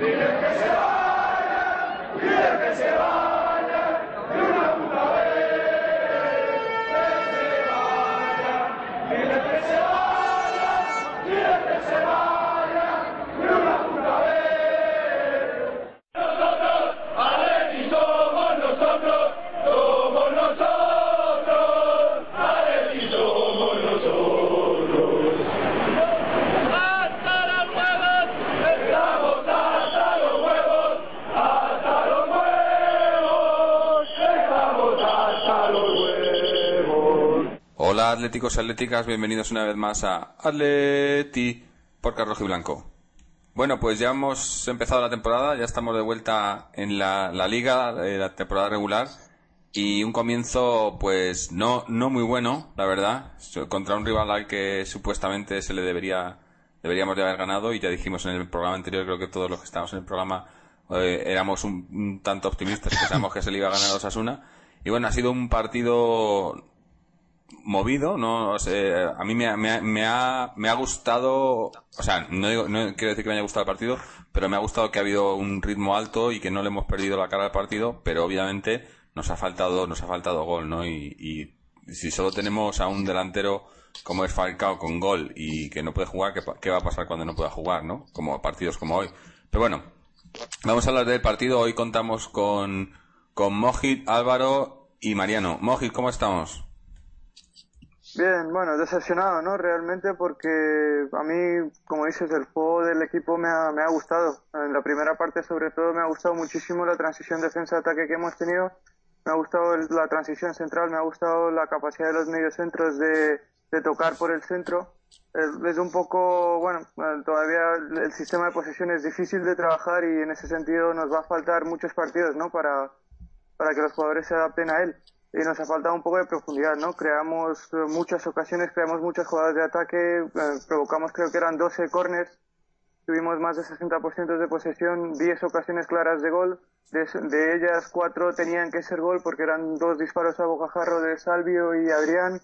¡Dile que se vayan! ¡Dile que se vayan! Atléticos y atléticas, bienvenidos una vez más a Atleti por Carlos y Blanco. Bueno, pues ya hemos empezado la temporada, ya estamos de vuelta en la, liga, de la temporada regular, y un comienzo pues no, no muy bueno, la verdad, contra un rival al que supuestamente se le debería, deberíamos de haber ganado, y ya dijimos en el programa anterior, creo que todos los que estamos en el programa eh, éramos un, tanto optimistas, pensamos que se le iba a ganar a Osasuna, y bueno, ha sido un partido movido, no sé, a mí me, me, me, ha, me ha gustado, o sea, no, no quiero decir que me haya gustado el partido, pero me ha gustado que ha habido un ritmo alto y que no le hemos perdido la cara al partido, pero obviamente nos ha faltado, nos ha faltado gol, ¿no? Y, y si solo tenemos a un delantero como es Falcao con gol y que no puede jugar, ¿qué, ¿qué, va a pasar cuando no pueda jugar, no? Como partidos como hoy. Pero bueno, vamos a hablar del partido. Hoy contamos con, con Mojit, Álvaro y Mariano. Mojit, ¿cómo estamos? Bien, bueno, decepcionado, ¿no? Realmente porque a mí, como dices, el juego del equipo me ha, me ha gustado. En la primera parte, sobre todo, me ha gustado muchísimo la transición defensa-ataque que hemos tenido. Me ha gustado la transición central, me ha gustado la capacidad de los mediocentros de, de tocar por el centro. Es un poco, bueno, todavía el sistema de posesión es difícil de trabajar y en ese sentido nos va a faltar muchos partidos, ¿no? Para, para que los jugadores se adapten a él y nos ha faltado un poco de profundidad, ¿no? Creamos eh, muchas ocasiones, creamos muchas jugadas de ataque, eh, provocamos creo que eran 12 corners, tuvimos más de 60% de posesión, 10 ocasiones claras de gol, de, ellas 4 tenían que ser gol porque eran dos disparos a bocajarro de Salvio y Adrián,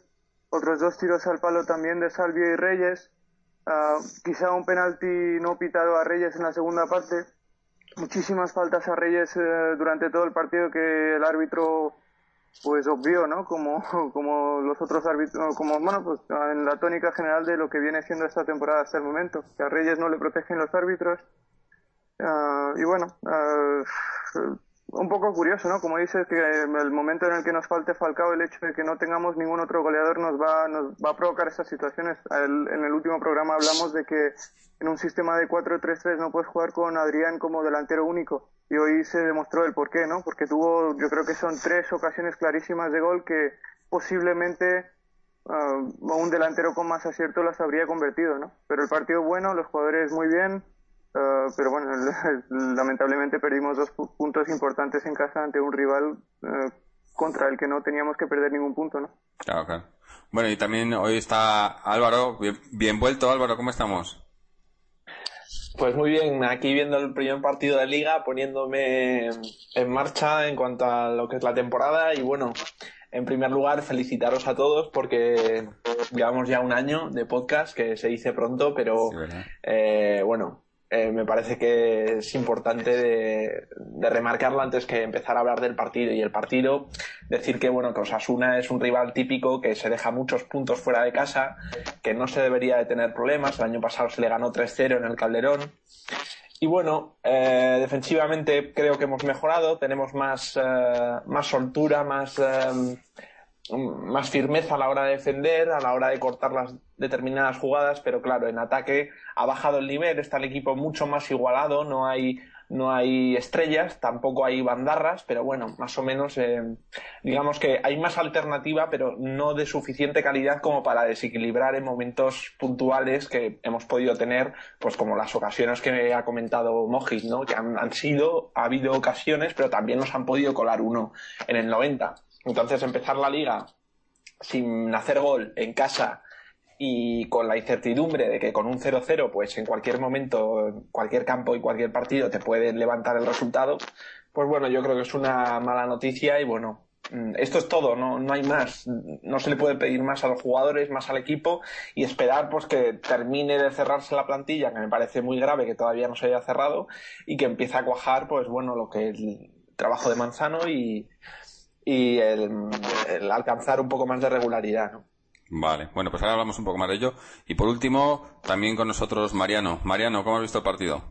otros dos tiros al palo también de Salvio y Reyes, uh, quizá un penalti no pitado a Reyes en la segunda parte, muchísimas faltas a Reyes eh, durante todo el partido que el árbitro pues obvio, ¿no? Como, como los otros árbitros, como, bueno, pues en la tónica general de lo que viene siendo esta temporada hasta el momento, que a Reyes no le protegen los árbitros. Uh, y bueno, uh, un poco curioso, ¿no? Como dices, que el momento en el que nos falte Falcao, el hecho de que no tengamos ningún otro goleador nos va, nos va a provocar estas situaciones. en el último programa hablamos de que en un sistema de 4-3-3 no puedes jugar con Adrián como delantero único. Y hoy se demostró el por qué, ¿no? Porque tuvo, yo creo que son tres ocasiones clarísimas de gol que posiblemente uh, un delantero con más acierto las habría convertido, ¿no? Pero el partido bueno, los jugadores muy bien, Uh, pero bueno, lamentablemente perdimos dos puntos importantes en casa ante un rival uh, contra el que no teníamos que perder ningún punto, ¿no? Claro, claro. Bueno, y también hoy está Álvaro. Bien, bien, vuelto, Álvaro, ¿cómo estamos? Pues muy bien, aquí viendo el primer partido de liga, poniéndome en marcha en cuanto a lo que es la temporada y bueno, en primer lugar felicitaros a todos porque llevamos ya un año de podcast que se dice pronto, pero eh, bueno, eh, me parece que es importante de, remarcarlo antes que empezar a hablar del partido. Y el partido, decir que bueno, que Osasuna es un rival típico que se deja muchos puntos fuera de casa, que no se debería de tener problemas. El año pasado se le ganó 3-0 en el Calderón. Y bueno, eh, defensivamente creo que hemos mejorado, tenemos más, eh, más soltura, más más firmeza a la hora de defender, a la hora de cortar las determinadas jugadas, pero claro, en ataque ha bajado el nivel, está el equipo mucho más igualado, no hay, no hay estrellas, tampoco hay bandarras, pero bueno, más o menos eh, digamos que hay más alternativa, pero no de suficiente calidad como para desequilibrar en momentos puntuales que hemos podido tener, pues como las ocasiones que ha comentado Mojit, ¿no? que han, han sido, ha habido ocasiones, pero también nos han podido colar uno en el 90 entonces empezar la liga sin hacer gol en casa y con la incertidumbre de que con un 0-0 pues en cualquier momento, cualquier campo y cualquier partido te pueden levantar el resultado, pues bueno, yo creo que es una mala noticia y bueno, mm, esto es todo, no, no hay más. No se le puede pedir más a los jugadores, más al equipo y esperar pues que termine de cerrarse la plantilla, que me parece muy grave que todavía no se haya cerrado y que empiece a cuajar, pues bueno, lo que es el trabajo de Manzano y, y el, alcanzar un poco más de regularidad, ¿no? Vale, bueno, pues ahora hablamos un poco más de ello. Y por último, también con nosotros Mariano. Mariano, ¿cómo has visto el partido?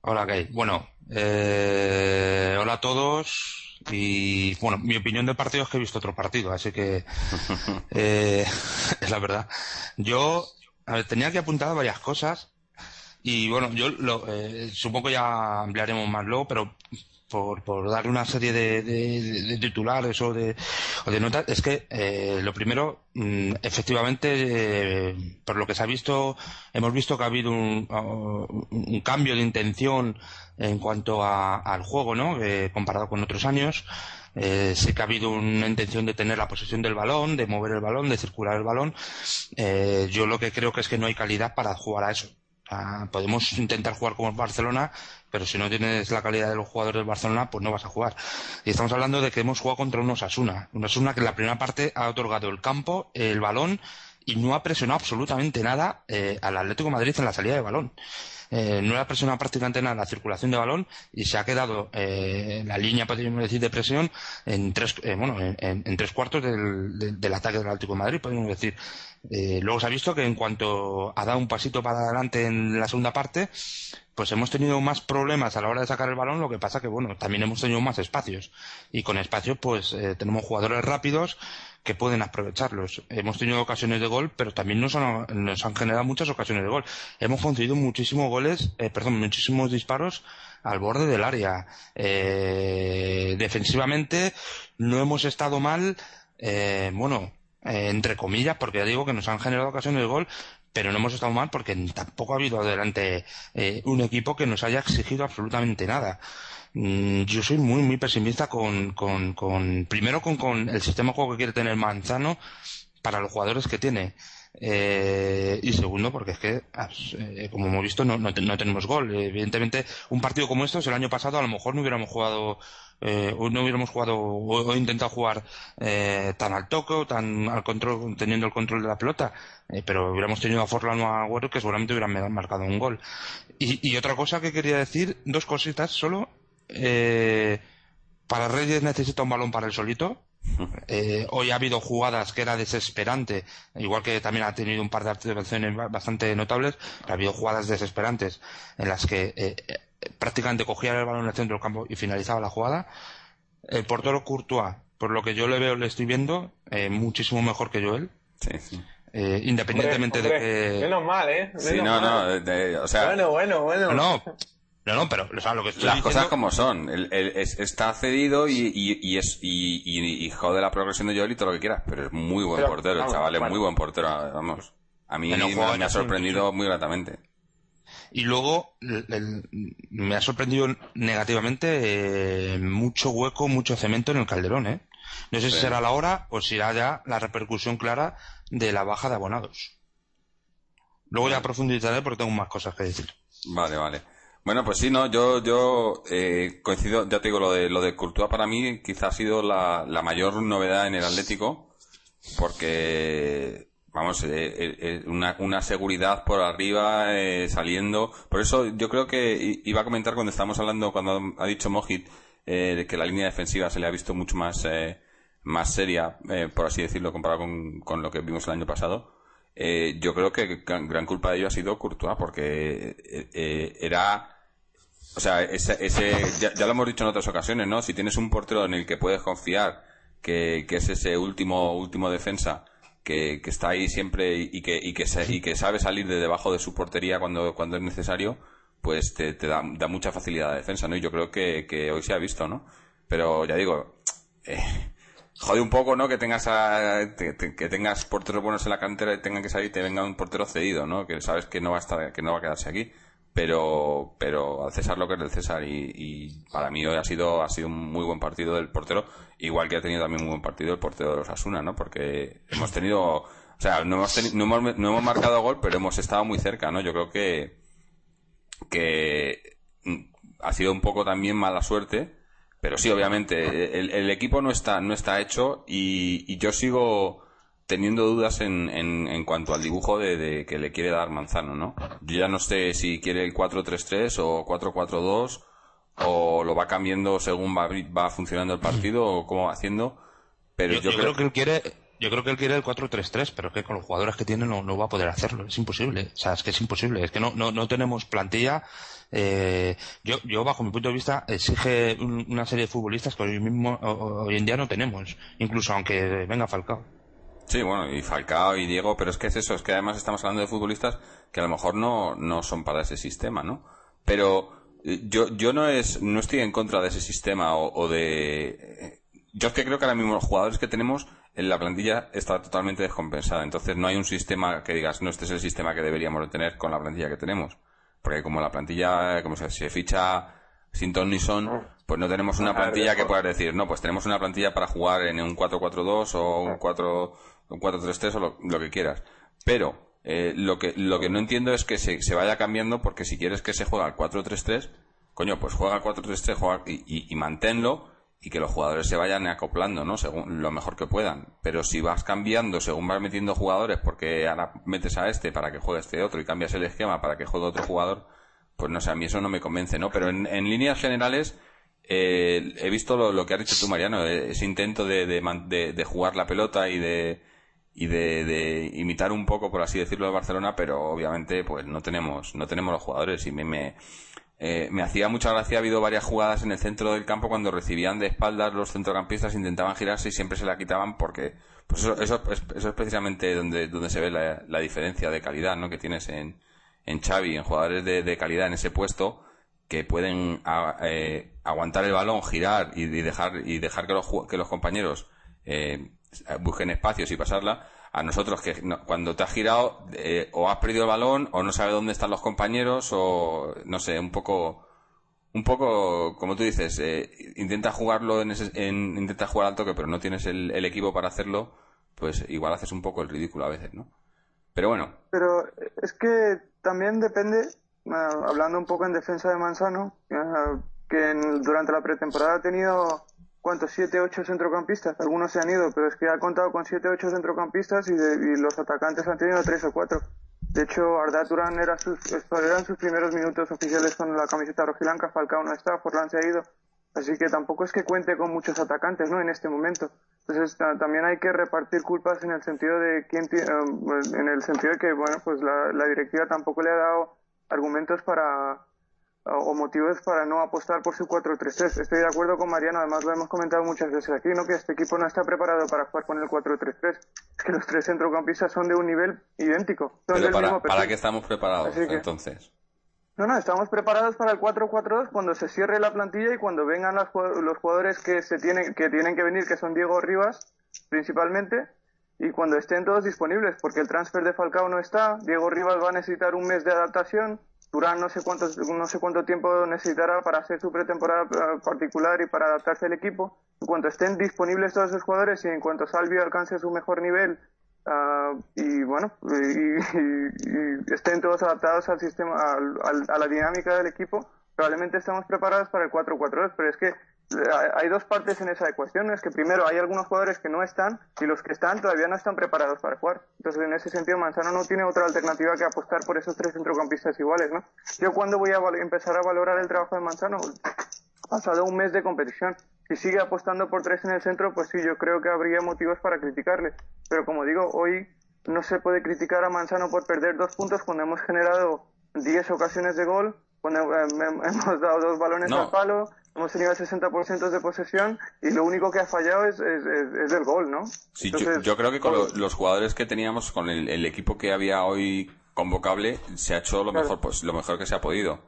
Hola, Kay. Bueno, eh, hola a todos. Y bueno, mi opinión del partido es que he visto otro partido, así que eh, es la verdad. Yo tenía que apuntar varias cosas y bueno, yo lo, eh, supongo que ya ampliaremos más luego, pero por, por darle una serie de, de, titulares o de, o de notas, es que eh, lo primero, mm, efectivamente, eh, por lo que se ha visto, hemos visto que ha habido un, un cambio de intención en cuanto a, al juego, ¿no? Eh, comparado con otros años. Eh, sí que ha habido una intención de tener la posesión del balón, de mover el balón, de circular el balón. Eh, yo lo que creo que es que no hay calidad para jugar a eso. Podemos intentar jugar como el Barcelona, pero si no tienes la calidad de los jugadores del Barcelona, pues no vas a jugar. Y estamos hablando de que hemos jugado contra un Osasuna. Un Osasuna que en la primera parte ha otorgado el campo, el balón, y no ha presionado absolutamente nada eh, al Atlético Madrid en la salida de balón. Eh, no ha presionado prácticamente nada la circulación de balón y se ha quedado eh, la línea, podríamos decir, de presión en tres, eh, bueno, en, tres cuartos del, del, ataque del Atlético de Madrid, podríamos decir. Eh, luego se ha visto que en cuanto ha dado un pasito para adelante en la segunda parte, pues hemos tenido más problemas a la hora de sacar el balón, lo que pasa que, bueno, también hemos tenido más espacios. Y con espacios, pues eh, tenemos jugadores rápidos que pueden aprovecharlos. Hemos tenido ocasiones de gol, pero también nos han, nos han generado muchas ocasiones de gol. Hemos conseguido muchísimos goles, eh, perdón, muchísimos disparos al borde del área. Eh, defensivamente no hemos estado mal, eh, bueno, eh, entre comillas, porque ya digo que nos han generado ocasiones de gol, pero no hemos estado mal porque tampoco ha habido adelante eh, un equipo que nos haya exigido absolutamente nada. Mm, yo soy muy, muy pesimista con, con, con primero con, con el sistema de juego que quiere tener Manzano para los jugadores que tiene. Eh, y segundo, porque es que, eh, como hemos visto, no, no, tenemos gol. Evidentemente, un partido como estos, el año pasado, a lo mejor no hubiéramos jugado, eh, no hubiéramos jugado o, intentado jugar eh, tan al toque o tan al control, teniendo el control de la pelota. Eh, pero hubiéramos tenido a Forlán o a Agüero que seguramente hubieran marcado un gol. Y otra cosa que quería decir, dos cositas solo. Eh, para Reyes necesita un balón para el solito. Eh, hoy ha habido jugadas que era desesperante, igual que también ha tenido un par de actuaciones bastante notables, ha habido jugadas desesperantes en las que eh, prácticamente cogía el balón en el centro del campo y finalizaba la jugada. El portero Courtois, por lo que yo le veo, le estoy viendo, muchísimo mejor que Joel. independientemente de que. Menos mal, ¿eh? no, no, o sea. Bueno, bueno, bueno. No, no, no, pero lo que Las cosas como son. está cedido y, y, es, y, y, jode la progresión de Joel y todo lo que quieras, pero es muy buen portero, el chaval es muy buen portero, vamos. A mí me, ha sorprendido muy gratamente. Y luego me ha sorprendido negativamente eh, mucho hueco, mucho cemento en el Calderón, ¿eh? No sé si será la hora o si será ya la repercusión clara de la baja de abonados. Luego ya profundizaré porque tengo más cosas que decir. Vale, vale. Bueno, pues sí, no, yo, yo eh, coincido, ya te digo, lo de, lo de Courtois para mí quizá ha sido la, la mayor novedad en el Atlético, porque, vamos, eh, eh, eh una, una seguridad por arriba, saliendo. Por eso yo creo que iba a comentar cuando estábamos hablando, cuando ha dicho Mojit, de que la línea defensiva se le ha visto mucho más, más seria, por así decirlo, comparado con, con lo que vimos el año pasado eh, yo creo que gran culpa de ello ha sido Courtois, porque eh, eh, era. O sea, ese, ya, lo hemos dicho en otras ocasiones, ¿no? Si tienes un portero en el que puedes confiar, que, es ese último, último defensa, que, está ahí siempre y que, y que, y que sabe salir de debajo de su portería cuando, cuando es necesario, pues te, da, da, mucha facilidad de defensa, ¿no? Y yo creo que, que hoy se ha visto, ¿no? Pero ya digo, eh, jode un poco, ¿no? Que tengas a, que, tengas porteros buenos en la cantera y tengan que salir y te venga un portero cedido, ¿no? Que sabes que no va a estar, que no va a quedarse aquí. Pero, pero al César lo que es del César y, para mí hoy ha sido, ha sido un muy buen partido del portero, igual que ha tenido también un buen partido el portero de los Asuna, ¿no? Porque hemos tenido, o sea, no hemos, no hemos, no hemos marcado gol, pero hemos estado muy cerca, ¿no? Yo creo que, que ha sido un poco también mala suerte, Pero sí, obviamente, el, equipo no está, no está hecho y, yo sigo teniendo dudas en, en, cuanto al dibujo de, que le quiere dar Manzano, ¿no? Yo ya no sé si quiere el 4-3-3 o 4-4-2 o lo va cambiando según va, va funcionando el partido o cómo va haciendo. Pero yo, creo... que él quiere yo creo que él quiere el 4-3-3, pero es que con los jugadores que tiene no, no, va a poder hacerlo. Es imposible. O sea, es que es imposible. Es que no, no, no tenemos plantilla. Eh, yo, yo, bajo mi punto de vista, exige una serie de futbolistas que hoy mismo, hoy en día no tenemos. Incluso aunque venga Falcao. Sí, bueno, y Falcao y Diego, pero es que es eso, es que además estamos hablando de futbolistas que a lo mejor no, no son para ese sistema, ¿no? Pero eh, yo, yo no es, no estoy en contra de ese sistema o, de, eh, yo es que creo que ahora mismo los jugadores que tenemos en la plantilla está totalmente descompensada. Entonces no hay un sistema que digas, no, este es el sistema que deberíamos de tener con la plantilla que tenemos. Porque como la plantilla, como se, se ficha sin ton ni son, pues no tenemos una plantilla que pueda decir, no, pues tenemos una plantilla para jugar en un 4-4-2 o un 4 un 4-3-3 o lo, que quieras. Pero eh, lo que lo que no entiendo es que se, se vaya cambiando porque si quieres que se juegue al 4-3-3, coño, pues juega al 4-3-3 juega y, y, y manténlo y que los jugadores se vayan acoplando, ¿no? Según lo mejor que puedan. Pero si vas cambiando según vas metiendo jugadores, porque ahora metes a este para que juegue este otro y cambias el esquema para que juegue otro jugador, pues no sé, a mí eso no me convence, ¿no? Pero en, líneas generales, eh, he visto lo, que has dicho tú, Mariano, eh, ese intento de, de, de, jugar la pelota y de y de, de, imitar un poco, por así decirlo, de Barcelona, pero obviamente, pues no tenemos, no tenemos los jugadores y me, me eh, me hacía mucha gracia, ha habido varias jugadas en el centro del campo cuando recibían de espaldas los centrocampistas, intentaban girarse y siempre se la quitaban porque pues eso, eso, es, eso es precisamente donde, donde se ve la, la, diferencia de calidad ¿no? que tienes en, en Xavi, en jugadores de, de calidad en ese puesto que pueden eh, aguantar el balón, girar y, dejar, y dejar que los, que los compañeros eh, busquen espacios y pasarla a nosotros que cuando te has girado eh, o has perdido el balón o no sabes dónde están los compañeros o no sé, un poco un poco como tú dices, eh, intenta jugarlo en, ese, en intenta jugar al toque pero no tienes el, equipo para hacerlo, pues igual haces un poco el ridículo a veces, ¿no? Pero bueno. Pero es que también depende, hablando un poco en defensa de Manzano, que durante la pretemporada ha tenido ¿cuántos? ¿Siete, ocho centrocampistas? Algunos se han ido, pero es que ha contado con siete, ocho centrocampistas y, los atacantes han tenido tres o cuatro. De hecho, Arda Turán era sus, eran sus primeros minutos oficiales con la camiseta rojilanca, Falcao no está, Forlán se ha ido. Así que tampoco es que cuente con muchos atacantes, ¿no? En este momento. Entonces también hay que repartir culpas en el sentido de quién, eh, en el sentido de que, bueno, pues la, la directiva tampoco le ha dado argumentos para, o motivos para no apostar por su 4-3-3. Estoy de acuerdo con Mariano, además lo hemos comentado muchas veces aquí, ¿no? que este equipo no está preparado para jugar con el 4-3-3. Es que los tres centrocampistas son de un nivel idéntico. Pero para, ¿para qué estamos preparados entonces? No, no, estamos preparados para el 4-4-2 cuando se cierre la plantilla y cuando vengan los, los jugadores que, se tienen, que tienen que venir, que son Diego Rivas principalmente, y cuando estén todos disponibles, porque el transfer de Falcao no está, Diego Rivas va a necesitar un mes de adaptación, Durán no sé cuánto, no sé cuánto tiempo necesitará para hacer su pretemporada eh, particular y para adaptarse al equipo. En cuanto estén disponibles todos esos jugadores y en cuanto Salvio alcance su mejor nivel uh, y bueno y, y, estén todos adaptados al sistema, a la dinámica del equipo, probablemente estamos preparados para el 4-4-2, pero es que hay dos partes en esa ecuación. Es que primero hay algunos jugadores que no están y los que están todavía no están preparados para jugar. Entonces, en ese sentido, Manzano no tiene otra alternativa que apostar por esos tres centrocampistas iguales, ¿no? Yo cuando voy a empezar a valorar el trabajo de Manzano, pasado un mes de competición. Si sigue apostando por tres en el centro, pues sí, yo creo que habría motivos para criticarle. Pero como digo, hoy no se puede criticar a Manzano por perder dos puntos cuando hemos generado diez ocasiones de gol, cuando eh, hemos dado dos balones al palo, hemos tenido el 60% de posesión y lo único que ha fallado es, es, el gol, ¿no? Sí, yo, creo que con los jugadores que teníamos, con el, equipo que había hoy convocable, se ha hecho lo mejor pues lo mejor que se ha podido.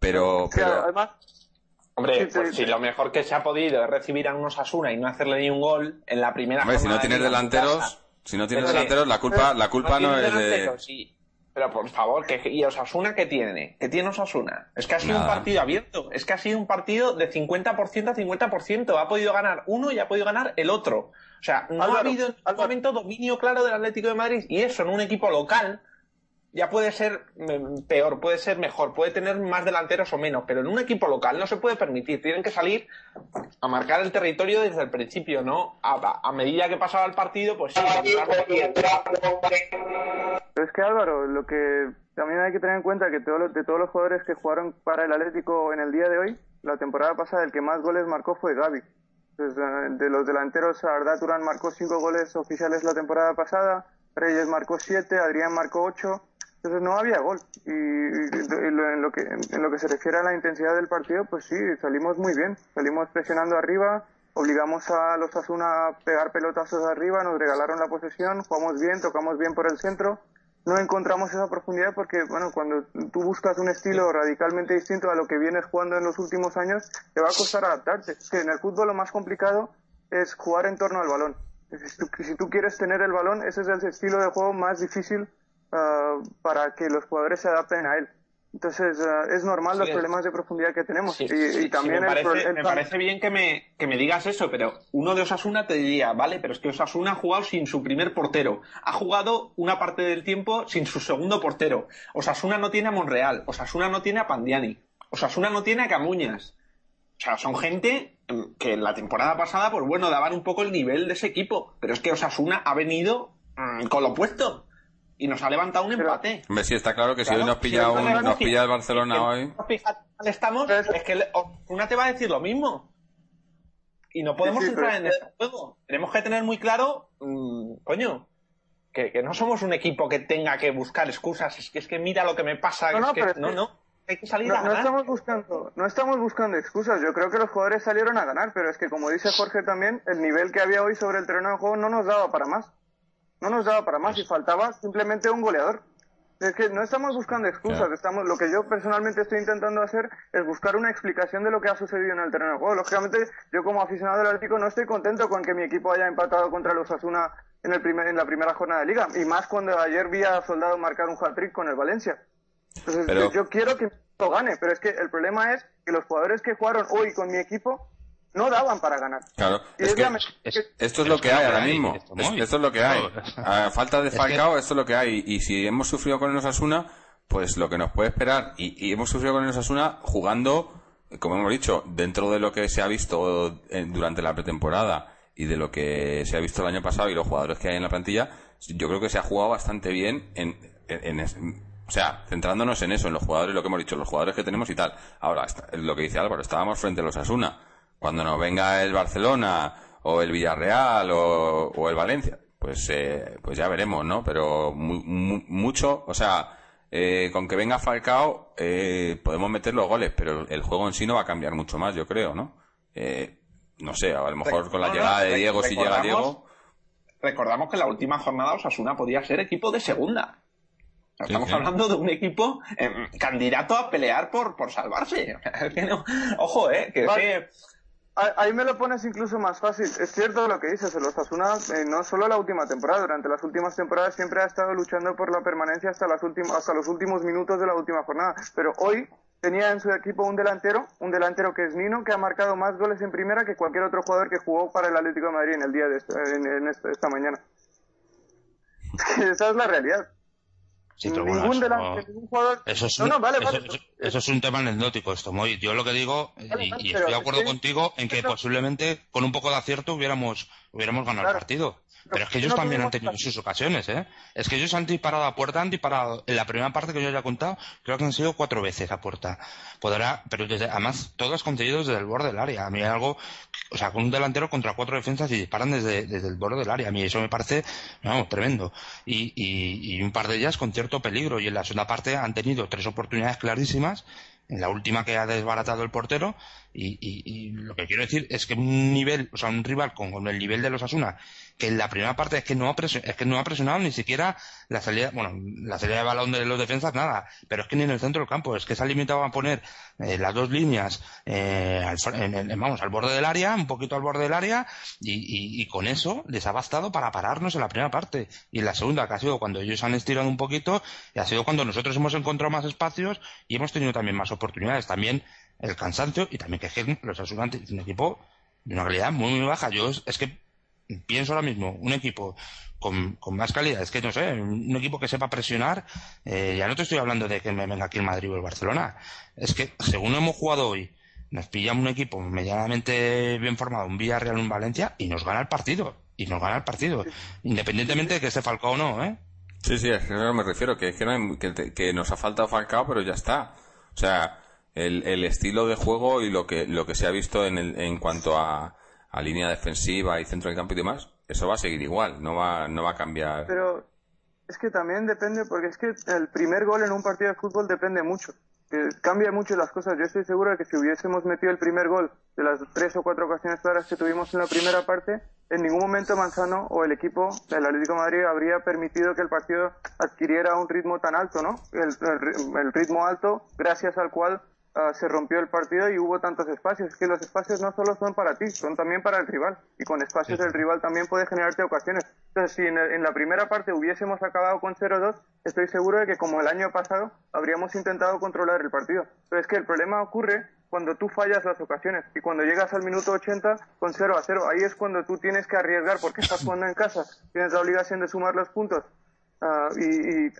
Pero, pero... además, Hombre, pues si lo mejor que se ha podido es recibir a unos Asuna y no hacerle ni un gol en la primera Hombre, si no tienes delanteros, si no tienes delanteros, la culpa, la culpa no, es de... Pero por favor, que, ¿y Osasuna qué tiene? ¿Qué tiene Osasuna? Es que ha sido un partido abierto. Es que ha sido un partido de 50% a 50%. Ha podido ganar uno y ha podido ganar el otro. O sea, no ha habido en algún momento dominio claro del Atlético de Madrid. Y eso en un equipo local ya puede ser mm, peor, puede ser mejor, puede tener más delanteros o menos, pero en un equipo local no se puede permitir. Tienen que salir a marcar el territorio desde el principio, ¿no? A, medida que pasaba el partido, pues sí. Es que Álvaro, lo que también hay que tener en cuenta que todos de todos los jugadores que jugaron para el Atlético en el día de hoy, la temporada pasada el que más goles marcó fue Gaby. de los delanteros, Arda Turán marcó cinco goles oficiales la temporada pasada, Reyes marcó siete, Adrián marcó ocho, entonces no había gol. Y, en, lo que, en lo que se refiere a la intensidad del partido, pues sí, salimos muy bien. Salimos presionando arriba, obligamos a los Asuna a pegar pelotazos arriba, nos regalaron la posesión, jugamos bien, tocamos bien por el centro. No encontramos esa profundidad porque, bueno, cuando tú buscas un estilo radicalmente distinto a lo que vienes jugando en los últimos años, te va a costar adaptarte. Es que en el fútbol lo más complicado es jugar en torno al balón. Si tú, quieres tener el balón, ese es el estilo de juego más difícil uh, para que los jugadores se adapten a él. Entonces, uh, es normal los problemas de profundidad que tenemos. y, también me, parece, me parece bien que me, que me digas eso, pero uno de Osasuna te diría, vale, pero es que Osasuna ha jugado sin su primer portero. Ha jugado una parte del tiempo sin su segundo portero. Osasuna no tiene a Monreal. Osasuna no tiene a Pandiani. Osasuna no tiene a Camuñas. O sea, son gente que en la temporada pasada, pues bueno, daban un poco el nivel de ese equipo. Pero es que Osasuna ha venido mm, con lo opuesto. Y nos ha levantado un empate. Hombre, sí, está claro que si hoy nos pilla, un, nos pilla el Barcelona hoy. estamos, es que una te va a decir lo mismo. Y no podemos entrar en ese juego. Tenemos que tener muy claro, mm, coño, que, no somos un equipo que tenga que buscar excusas. Es que, es que mira lo que me pasa. No, que, no, no no, estamos buscando, no estamos buscando excusas. Yo creo que los jugadores salieron a ganar, pero es que como dice Jorge también, el nivel que había hoy sobre el terreno de juego no nos daba para más. No nos daba para más y faltaba simplemente un goleador. Es que no estamos buscando excusas, estamos, lo que yo personalmente estoy intentando hacer es buscar una explicación de lo que ha sucedido en el terreno de juego. Lógicamente, yo como aficionado del Atlético no estoy contento con que mi equipo haya empatado contra los Asuna en, el primer, en la primera jornada de liga, y más cuando ayer vi a Soldado marcar un hat-trick con el Valencia. Entonces, yo, quiero que lo gane, pero es que el problema es que los jugadores que jugaron hoy con mi equipo no daban para ganar. Claro, esto es lo que hay ahora mismo. Esto, es lo que hay. A falta de Falcao, esto es lo que hay. Y si hemos sufrido con el Osasuna, pues lo que nos puede esperar, y, hemos sufrido con el Osasuna jugando, como hemos dicho, dentro de lo que se ha visto durante la pretemporada y de lo que se ha visto el año pasado y los jugadores que hay en la plantilla, yo creo que se ha jugado bastante bien en, en, en o sea, centrándonos en eso, en los jugadores, lo que hemos dicho, los jugadores que tenemos y tal. Ahora, lo que dice Álvaro, estábamos frente a los Asuna. Cuando nos venga el Barcelona, o el Villarreal, o, el Valencia, pues, eh, pues ya veremos, ¿no? Pero mucho, o sea, eh, con que venga Falcao, eh, podemos meter los goles, pero el juego en sí no va a cambiar mucho más, yo creo, ¿no? no sé, a lo mejor con la llegada de Diego, si llega Diego. Recordamos que la última jornada Osasuna podía ser equipo de segunda. Estamos hablando de un equipo em, candidato a pelear por, por salvarse. ojo, eh, que, Ahí me lo pones incluso más fácil. Es cierto lo que dices, el Osasuna, eh, no solo la última temporada, durante las últimas temporadas siempre ha estado luchando por la permanencia hasta, las hasta los últimos minutos de la última jornada. Pero hoy tenía en su equipo un delantero, un delantero que es Nino, que ha marcado más goles en primera que cualquier otro jugador que jugó para el Atlético de Madrid en el día de en, esta mañana. Esa es la realidad eso, es un, tema anecdótico esto, Yo lo que digo, y, estoy de acuerdo contigo, en que posiblemente con un poco de acierto hubiéramos, hubiéramos ganado el partido. Pero es que ellos también han tenido sus ocasiones, ¿eh? Es que ellos han disparado a puerta, han disparado en la primera parte que yo ya he contado, creo que han sido cuatro veces a puerta. Podrá, pero desde, además, todos conseguidos desde el borde del área. A mí hay algo, o sea, con un delantero contra cuatro defensas y disparan desde, desde el borde del área. A mí eso me parece, vamos, tremendo. Y, y, y un par de ellas con cierto peligro. Y en la segunda parte han tenido tres oportunidades clarísimas en la última que ha desbaratado el portero y, y, lo que quiero decir es que un nivel, o sea, un rival con, con el nivel de los Asuna que en la primera parte es que no ha presionado, es que no ha presionado ni siquiera la salida, bueno, la salida de balón de los defensas nada, pero es que ni en el centro del campo, es que se ha limitado a poner eh, las dos líneas eh, al, vamos, al borde del área, un poquito al borde del área, y, y, con eso les ha bastado para pararnos en la primera parte. Y en la segunda, que ha sido cuando ellos han estirado un poquito, y ha sido cuando nosotros hemos encontrado más espacios y hemos tenido también más oportunidades. También el cansancio y también que los asurantes un equipo de una calidad muy, muy baja. Yo es que pienso ahora mismo, un equipo con, con, más calidad. Es que no sé, un equipo que sepa presionar, eh, ya no te estoy hablando de que me venga aquí el Madrid o el Barcelona. Es que según hemos jugado hoy, nos pillamos un equipo medianamente bien formado, un Villarreal, un Valencia, y nos gana el partido. Y nos gana el partido. Independientemente de que esté Falcao o no, ¿eh? Sí, sí, es que me refiero, que, que, que, nos ha faltado Falcao, pero ya está. O sea, el, el estilo de juego y lo que, lo que se ha visto en, el, en cuanto a, a línea defensiva y centro del campo y demás, eso va a seguir igual, no va, no va a cambiar. Pero es que también depende, porque es que el primer gol en un partido de fútbol depende mucho cambia mucho las cosas. Yo estoy seguro de que si hubiésemos metido el primer gol de las tres o cuatro ocasiones claras que tuvimos en la primera parte, en ningún momento Manzano o el equipo del Atlético de Madrid habría permitido que el partido adquiriera un ritmo tan alto, ¿no? el ritmo alto gracias al cual Ah, se rompió el partido y hubo tantos espacios. Es que los espacios no solo son para ti, son también para el rival. Y con espacios el rival también puede generarte ocasiones. Entonces, si en, la primera parte hubiésemos acabado con 0-2, estoy seguro de que como el año pasado habríamos intentado controlar el partido. Pero es que el problema ocurre cuando tú fallas las ocasiones y cuando llegas al minuto 80 con 0 a 0. Ahí es cuando tú tienes que arriesgar porque estás jugando en casa, tienes la obligación de sumar los puntos. Ah, y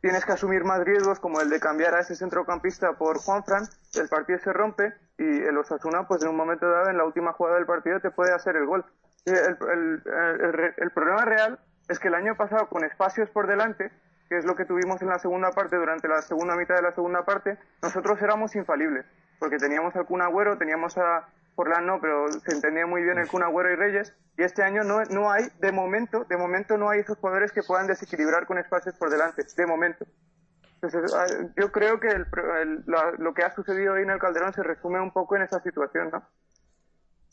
tienes que asumir más riesgos como el de cambiar a ese centrocampista por Juanfran, el partido se rompe y el Osasuna pues en un momento dado en la última jugada del partido te puede hacer el gol. El, el, el, problema real es que el año pasado con espacios por delante, que es lo que tuvimos en la segunda parte, durante la segunda mitad de la segunda parte, nosotros éramos infalibles, porque teníamos al Kun Agüero, teníamos a Forlán no, pero se entendía muy bien el Kun Agüero y Reyes, y este año no, no hay, de momento, de momento no hay esos jugadores que puedan desequilibrar con espacios por delante, de momento. Entonces, ah, yo creo que lo que ha sucedido hoy en el Calderón se resume un poco en esa situación, ¿no?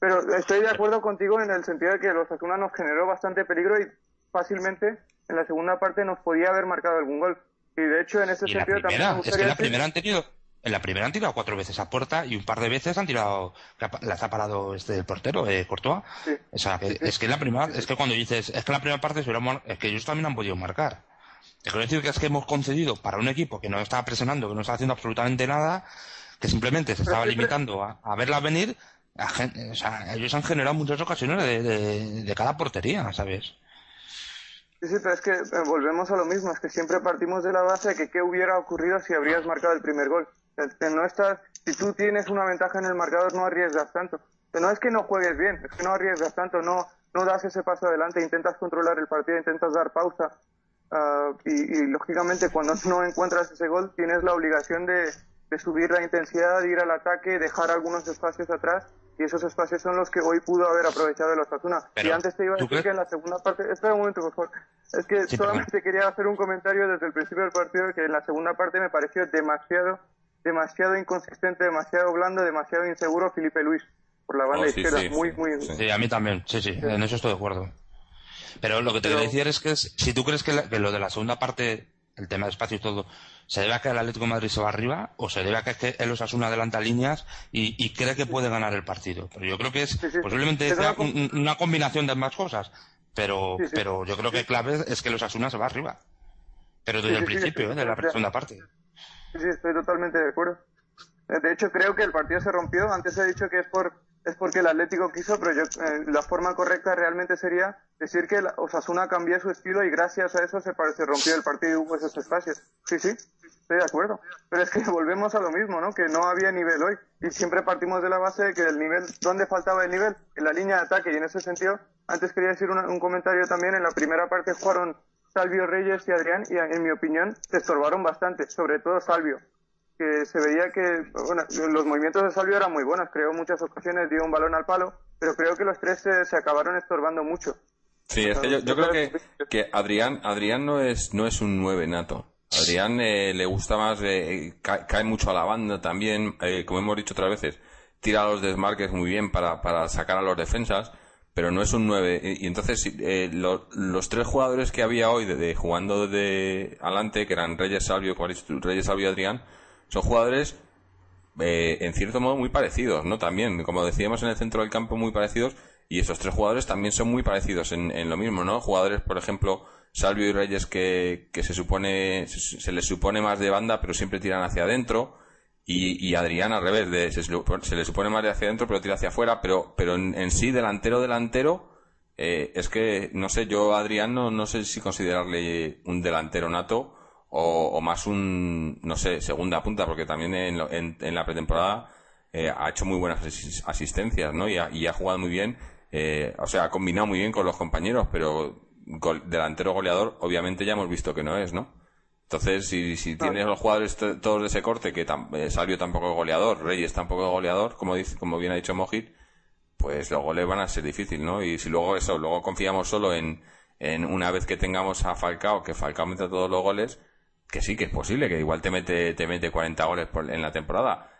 Pero estoy de acuerdo contigo en el sentido de que los Asuna nos generó bastante peligro y fácilmente en la segunda parte nos podía haber marcado algún gol. Y de hecho, en ese sentido también. es que la primera han tenido en la primera han tirado cuatro veces a puerta y un par de veces han tirado, las ha parado este el portero, eh, Courtois. O sea, que, es que la primera, es que cuando dices, es que la primera parte es que ellos también han podido marcar. Te quiero decir que es que hemos concedido para un equipo que no estaba presionando, que no estaba haciendo absolutamente nada, que simplemente se estaba limitando a, a verla venir, o sea, ellos han generado muchas ocasiones de, de, cada portería, ¿sabes? Sí, sí, pero es que eh, volvemos a lo mismo, es que siempre partimos de la base de que qué hubiera ocurrido si habrías marcado el primer gol no estás, si tú tienes una ventaja en el marcador, no arriesgas tanto. no es que no juegues bien, es que no arriesgas tanto, no, no das ese paso adelante, intentas controlar el partido, intentas dar pausa. Ah, y, lógicamente cuando no encuentras ese gol tienes la obligación de, de subir la intensidad, de ir al ataque, dejar algunos espacios atrás y esos espacios son los que hoy pudo haber aprovechado el Osasuna. y antes te iba a decir que en la segunda parte, espera un momento por favor, es que solamente quería hacer un comentario desde el principio del partido que en la segunda parte me pareció demasiado demasiado inconsistente, demasiado blando, demasiado inseguro Felipe Luis por la banda oh, izquierda. Muy, muy. Sí, a mí también, sí, sí, en eso estoy de acuerdo. Pero lo que te quiero decir es que si tú crees que, lo de la segunda parte, el tema de espacio y todo, se debe a que el Atlético de Madrid se va arriba o se debe a que el Osasuna adelanta líneas y, cree que puede ganar el partido. Pero yo creo que es posiblemente sea una, combinación de ambas cosas. Pero, pero yo creo que clave es que el Osasuna se va arriba. Pero desde el principio, ¿eh? de la segunda parte. Sí, estoy totalmente de acuerdo. Eh, de hecho, creo que el partido se rompió. Antes he dicho que es por es porque el Atlético quiso, pero yo, eh, la forma correcta realmente sería decir que Osasuna cambió su estilo y gracias a eso se, se rompió el partido y hubo esos espacios. Sí, sí, estoy de acuerdo. Pero es que volvemos a lo mismo, ¿no? Que no había nivel hoy. Y siempre partimos de la base de que el nivel, ¿dónde faltaba el nivel? En la línea de ataque. Y en ese sentido, antes quería decir un comentario también. En la primera parte jugaron Salvio Reyes y Adrián, y en mi opinión se estorbaron bastante, sobre todo Salvio, que se veía que bueno, los movimientos de Salvio eran muy buenos, creo muchas ocasiones dio un balón al palo, pero creo que los tres se, acabaron estorbando mucho. Sí, es que yo, creo que, Adrián, Adrián no es, no es un nueve nato. Adrián eh, le gusta más, eh, cae, mucho a la banda también, eh, como hemos dicho otras veces, tira los desmarques muy bien para, para sacar a los defensas pero no es un 9. Y, entonces eh, los tres jugadores que había hoy de, jugando de adelante, que eran Reyes Salvio, Reyes Salvio Adrián, son jugadores eh, en cierto modo muy parecidos, ¿no? También, como decíamos en el centro del campo, muy parecidos. Y esos tres jugadores también son muy parecidos en, en lo mismo, ¿no? Jugadores, por ejemplo, Salvio y Reyes que, que se supone, se, se les supone más de banda, pero siempre tiran hacia adentro y, y Adrián al revés, de, se, le supone más de hacia adentro, pero tira hacia afuera, pero, pero en, sí, delantero, delantero, eh, es que, no sé, yo Adrián no, no sé si considerarle un delantero nato o, más un, no sé, segunda punta, porque también en, en, la pretemporada eh, ha hecho muy buenas asistencias, ¿no? Y ha, y ha jugado muy bien, eh, o sea, ha combinado muy bien con los compañeros, pero delantero goleador, obviamente ya hemos visto que no es, ¿no? Entonces, si, si tienes los jugadores todos de ese corte, que eh, Salvio tampoco goleador, Reyes tampoco goleador, como, dice, como bien ha dicho Mojit, pues los goles van a ser difíciles, ¿no? Y si luego eso, luego confiamos solo en, en una vez que tengamos a Falcao, que Falcao meta todos los goles, que sí, que es posible, que igual te mete, te mete 40 goles por, en la temporada,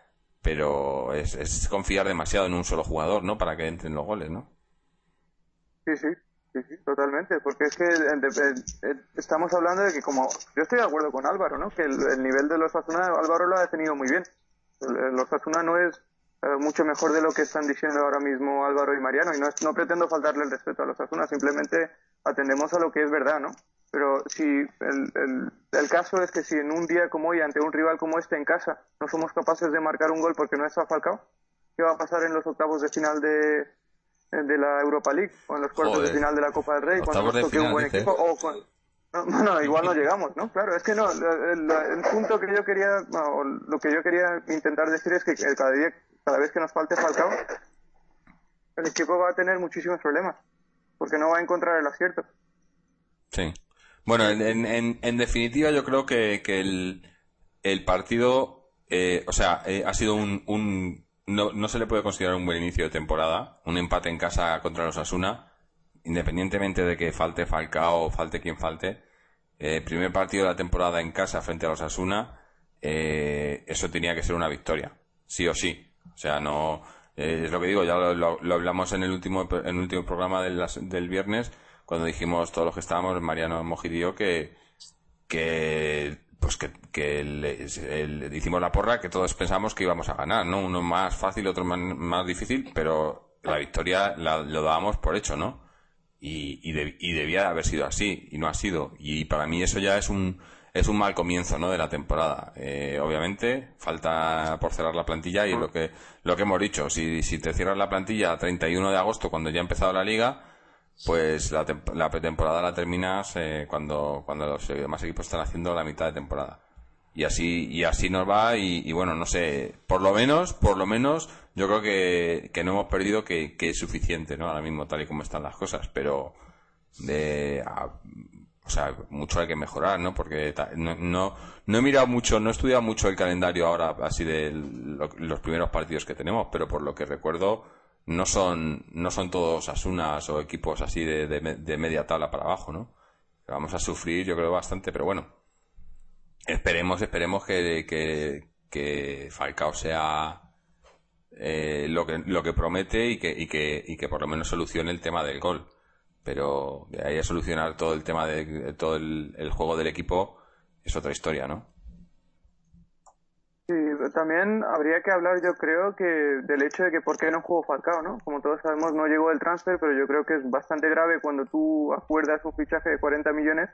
pero es, es confiar demasiado en un solo jugador, ¿no? Para que entren los goles, ¿no? Sí, sí, Sí, totalmente, porque es que estamos hablando de que como yo estoy de acuerdo con Álvaro, ¿no? Que el, nivel de los Asuna Álvaro lo ha definido muy bien. Los Asuna no es eh, mucho mejor de lo que están diciendo ahora mismo Álvaro y Mariano y no, no pretendo faltarle el respeto a los Asuna, simplemente atendemos a lo que es verdad, ¿no? Pero si el, el, el, caso es que si en un día como hoy ante un rival como este en casa no somos capaces de marcar un gol porque no está Falcao, ¿qué va a pasar en los octavos de final de, de la Europa League o en los cuartos de final de la Copa del Rey cuando nos toque un buen equipo o no, igual no llegamos, ¿no? Claro, es que no, el, punto que yo quería, o lo que yo quería intentar decir es que cada día, cada vez que nos falte Falcao, el equipo va a tener muchísimos problemas, porque no va a encontrar el acierto. Sí. Bueno, en, en, en definitiva yo creo que, que el, el partido, eh, o sea, eh, ha sido un, un no, no se le puede considerar un buen inicio de temporada. Un empate en casa contra los Asuna, independientemente de que falte Falcao o falte quien falte. Eh, primer partido de la temporada en casa frente a los Asuna, eh, eso tenía que ser una victoria, sí o sí. O sea, no. Eh, es lo que digo, ya lo, hablamos en el último, en el último programa del, del viernes, cuando dijimos todos los que estábamos, Mariano Mojidío, que, que pues que, que le, hicimos la porra que todos pensamos que íbamos a ganar, ¿no? Uno más fácil, otro más, difícil, pero la victoria la, lo dábamos por hecho, ¿no? Y, y, y, debía haber sido así, y no ha sido. Y para mí eso ya es un, es un mal comienzo, ¿no? De la temporada. Eh, obviamente, falta por cerrar la plantilla y lo que, lo que hemos dicho. Si, si te cierras la plantilla a 31 de agosto, cuando ya ha empezado la liga, pues la, la pretemporada la terminas eh, cuando, cuando los demás equipos están haciendo la mitad de temporada. Y así, y así nos va y, bueno, no sé, por lo menos, por lo menos, yo creo que, que no hemos perdido que, es suficiente, ¿no? Ahora mismo tal y como están las cosas, pero de, o sea, mucho hay que mejorar, ¿no? Porque no, no, no he mirado mucho, no he estudiado mucho el calendario ahora así de los primeros partidos que tenemos, pero por lo que recuerdo, no son, no son todos Asunas o equipos así de, de, media tabla para abajo, ¿no? Vamos a sufrir, yo creo, bastante, pero bueno. Esperemos, esperemos que, que, que Falcao sea eh, lo, que, lo que promete y que, y, que, y que por lo menos solucione el tema del gol. Pero de ahí a solucionar todo el tema de todo el juego del equipo es otra historia, ¿no? También habría que hablar, yo creo, que del hecho de que por qué no jugó Falcao, ¿no? Como todos sabemos, no llegó el transfer, pero yo creo que es bastante grave cuando tú acuerdas un fichaje de 40 millones,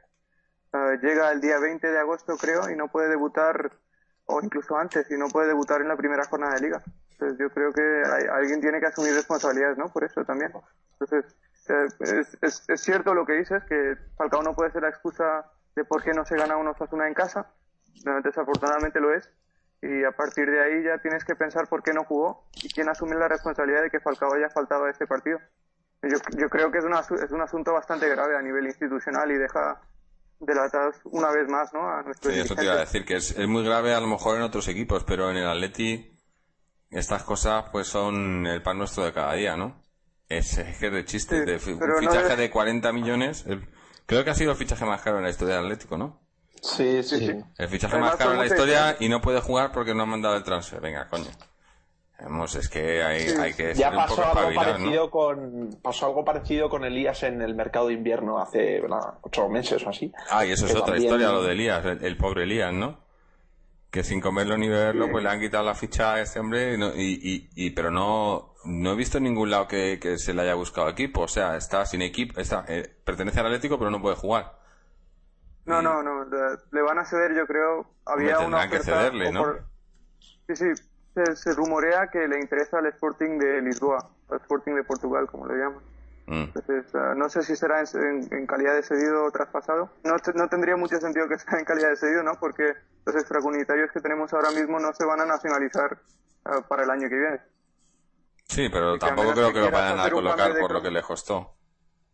eh, llega el día 20 de agosto, creo, y no puede debutar, o incluso antes, y no puede debutar en la primera jornada de liga. Entonces yo creo que alguien tiene que asumir responsabilidades, ¿no? Por eso también. Entonces, eh, es, es, cierto lo que dices, que Falcao no puede ser la excusa de por qué no se gana uno una en casa. Desafortunadamente lo es y a partir de ahí ya tienes que pensar por qué no jugó y quién asume la responsabilidad de que Falcao haya faltado a este partido. Yo, yo creo que es, una, es un asunto bastante grave a nivel institucional y deja delatados una vez más ¿no? a nuestro Sí, eso te iba a decir, que es, es, muy grave a lo mejor en otros equipos, pero en el Atleti estas cosas pues son el pan nuestro de cada día, ¿no? Es, es que de chiste, de, un fichaje de 40 millones, creo que ha sido el fichaje más caro en la historia del Atlético, ¿no? Sí, sí, sí. El fichaje más caro en la historia y no puede jugar porque no han mandado el transfer. Venga, coño. Vamos, es que hay, hay que ya pasó algo parecido con pasó algo parecido con Elías en el mercado de invierno hace ocho meses o así. Ah y eso es otra historia lo de Elías el, pobre Elías no que sin comerlo ni beberlo pues le han quitado la ficha a este hombre y, y, pero no no he visto en ningún lado que, que, se le haya buscado equipo. O sea está sin equipo está eh, pertenece al Atlético pero no puede jugar no, no, no. Le, van a ceder, yo creo. Había una oferta. que cederle, ¿no? Sí, sí. Se, rumorea que le interesa al Sporting de Lisboa, al Sporting de Portugal, como le llaman. Mm. Entonces, eh, no sé si será en, calidad de cedido o traspasado. No, no tendría mucho sentido que sea en calidad de cedido, ¿no? Porque los extracomunitarios que tenemos ahora mismo no se van a nacionalizar eh, para el año que viene. Sí, pero tampoco creo que lo vayan a colocar por lo que les costó.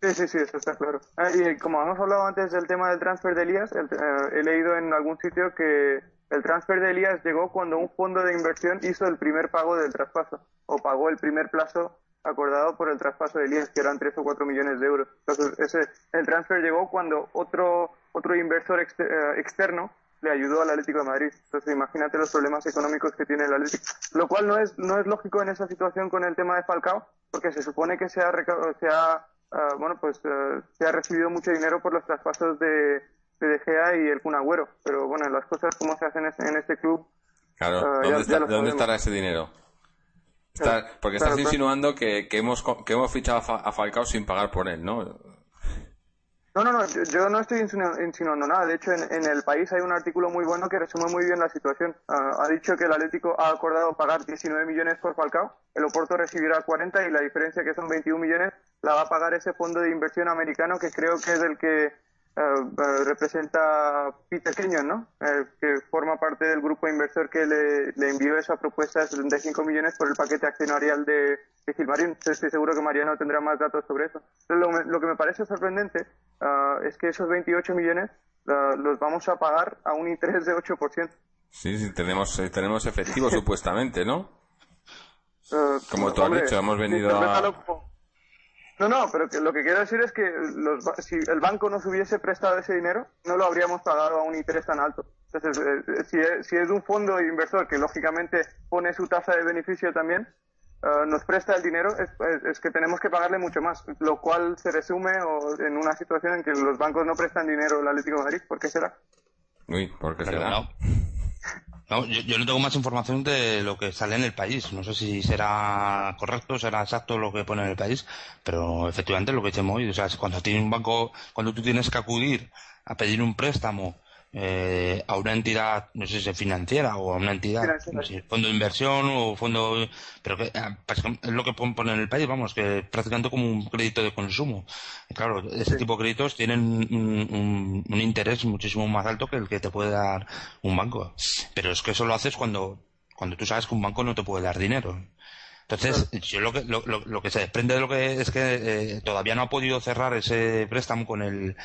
Sí, sí, sí, eso está claro. Ah, y como hemos hablado antes del tema del transfer de Elías, eh, he leído en algún sitio que el transfer de Elías llegó cuando un fondo de inversión hizo el primer pago del traspaso, o pagó el primer plazo acordado por el traspaso de Elías, que eran 3 o 4 millones de euros. Entonces, ese, el transfer llegó cuando otro, otro inversor eh, externo le ayudó al Atlético de Madrid. Entonces, imagínate los problemas económicos que tiene el Atlético. Lo cual no es, no es lógico en esa situación con el tema de Falcao, porque se supone que se ha, se ha ah, bueno, pues, eh, se ha recibido mucho dinero por los traspasos de, de, de Gea y el Kun Pero bueno, las cosas como se hacen en este club. Claro, ah, ¿dónde, ¿dónde estará ese dinero? porque estás insinuando que, que, hemos, que hemos fichado a Falcao sin pagar por él, ¿no? No, no, no, yo, no estoy insinuando nada. De hecho, en, el país hay un artículo muy bueno que resume muy bien la situación. ha dicho que el Atlético ha acordado pagar 19 millones por Falcao, el Oporto recibirá 40 y la diferencia, que son 21 millones, la va a pagar ese fondo de inversión americano que creo que es el que eh, eh, representa Peter Kenyon, ¿no? Eh, que forma parte del grupo inversor que le, envió esa propuesta de 75 millones por el paquete accionarial de, de Gilmarín. Estoy seguro que Mariano tendrá más datos sobre eso. Lo, que me parece sorprendente es que esos 28 millones los vamos a pagar a un interés de 8%. Sí, sí, tenemos, tenemos efectivo supuestamente, ¿no? Como tú has dicho, hemos venido a... No, no, pero lo que quiero decir es que si el banco nos hubiese prestado ese dinero, no lo habríamos pagado a un interés tan alto. Entonces, eh, eh, si, es, un fondo inversor que lógicamente pone su tasa de beneficio también, eh, nos presta el dinero, es, que tenemos que pagarle mucho más, lo cual se resume en una situación en que los bancos no prestan dinero al Atlético de Madrid. ¿Por qué será? Uy, ¿por qué será? No, yo, no tengo más información de lo que sale en el país. No sé si será correcto, será exacto lo que pone en el país, pero efectivamente lo que hemos hoy, o sea, cuando tiene un banco, cuando tú tienes que acudir a pedir un préstamo eh, a una entidad, no sé si financiera o a una entidad, no sé, fondo de inversión o fondo, pero que ah, es lo que pone en el país, vamos, que prácticamente como un crédito de consumo. claro, ese tipo de créditos tienen un, un, interés muchísimo más alto que el que te puede dar un banco. Pero es que eso lo haces cuando, cuando tú sabes que un banco no te puede dar dinero. Entonces, yo lo que, lo, lo, que se desprende de lo que es que eh, todavía no ha podido cerrar ese préstamo con el,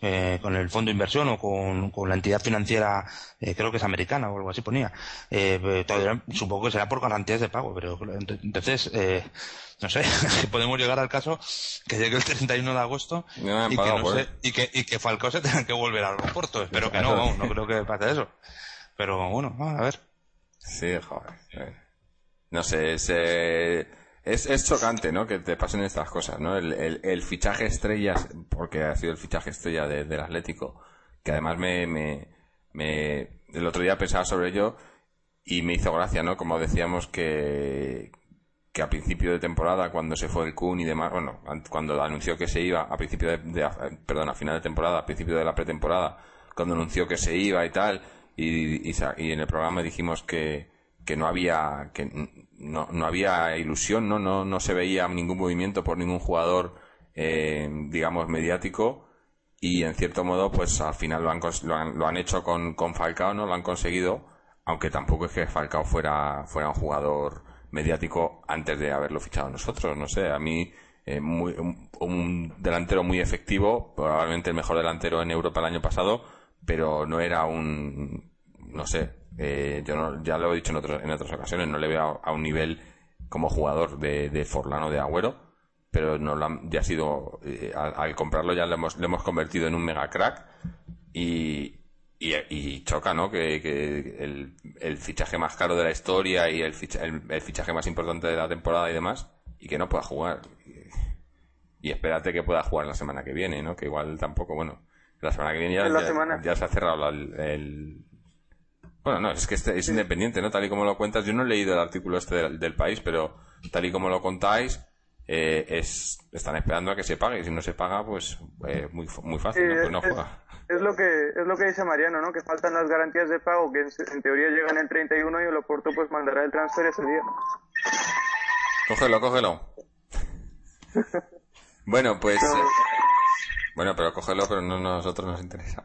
eh, con el fondo de inversión o con, con la entidad financiera, eh, creo que es americana o algo así ponía. Eh, todavía, supongo que será por garantías de pago, pero entonces, eh, no sé, podemos llegar al caso que llegue el 31 de agosto y, que no sé, y, que, y que Falcao se tenga que volver al aeropuerto. Espero que no, no creo que pase eso. Pero bueno, a ver. Sí, joder no sé, es, eh, es, es, chocante, ¿no? Que te pasen estas cosas, ¿no? El, el, el fichaje estrella, porque ha sido el fichaje estrella del Atlético, que además me, me, me, el otro día pensaba sobre ello y me hizo gracia, ¿no? Como decíamos que, que a principio de temporada, cuando se fue el Kun y demás, bueno, cuando anunció que se iba, a principio de, perdón, a final de temporada, a principio de la pretemporada, cuando anunció que se iba y tal, y, y, y en el programa dijimos que, que no había que no, no había ilusión no no no se veía ningún movimiento por ningún jugador eh, digamos mediático. Y en cierto modo pues al final lo han, lo han, hecho con, con Falcao no lo han conseguido aunque tampoco es que Falcao fuera fuera un jugador mediático antes de haberlo fichado nosotros no sé. A mí eh, muy, un, delantero muy efectivo probablemente el mejor delantero en Europa el año pasado pero no era un no sé eh, yo no, ya lo he dicho en, en otras ocasiones, no le veo a, un nivel como jugador de, de Forlano de Agüero, pero no ya ha sido, eh, al, comprarlo ya lo hemos, lo hemos convertido en un mega crack y, y, choca, ¿no? Que, el, el, fichaje más caro de la historia y el, el, fichaje más importante de la temporada y demás, y que no pueda jugar. Y, espérate que pueda jugar la semana que viene, ¿no? Que igual tampoco, bueno, la semana que viene ya, ya, se ha cerrado el, bueno, no, es que este es independiente, ¿no? Tal y como lo cuentas, yo no he leído el artículo este del, país, pero tal y como lo contáis, eh, es, están esperando a que se pague y si no se paga, pues eh, muy, muy fácil, ¿no? Pues no juega. Es, lo que, es lo que dice Mariano, ¿no? Que faltan las garantías de pago que en, teoría llegan el 31 y el Oporto pues mandará el transfer ese día. Cógelo, cógelo. Bueno, pues... eh, bueno, pero cógelo, pero no a nosotros nos interesa.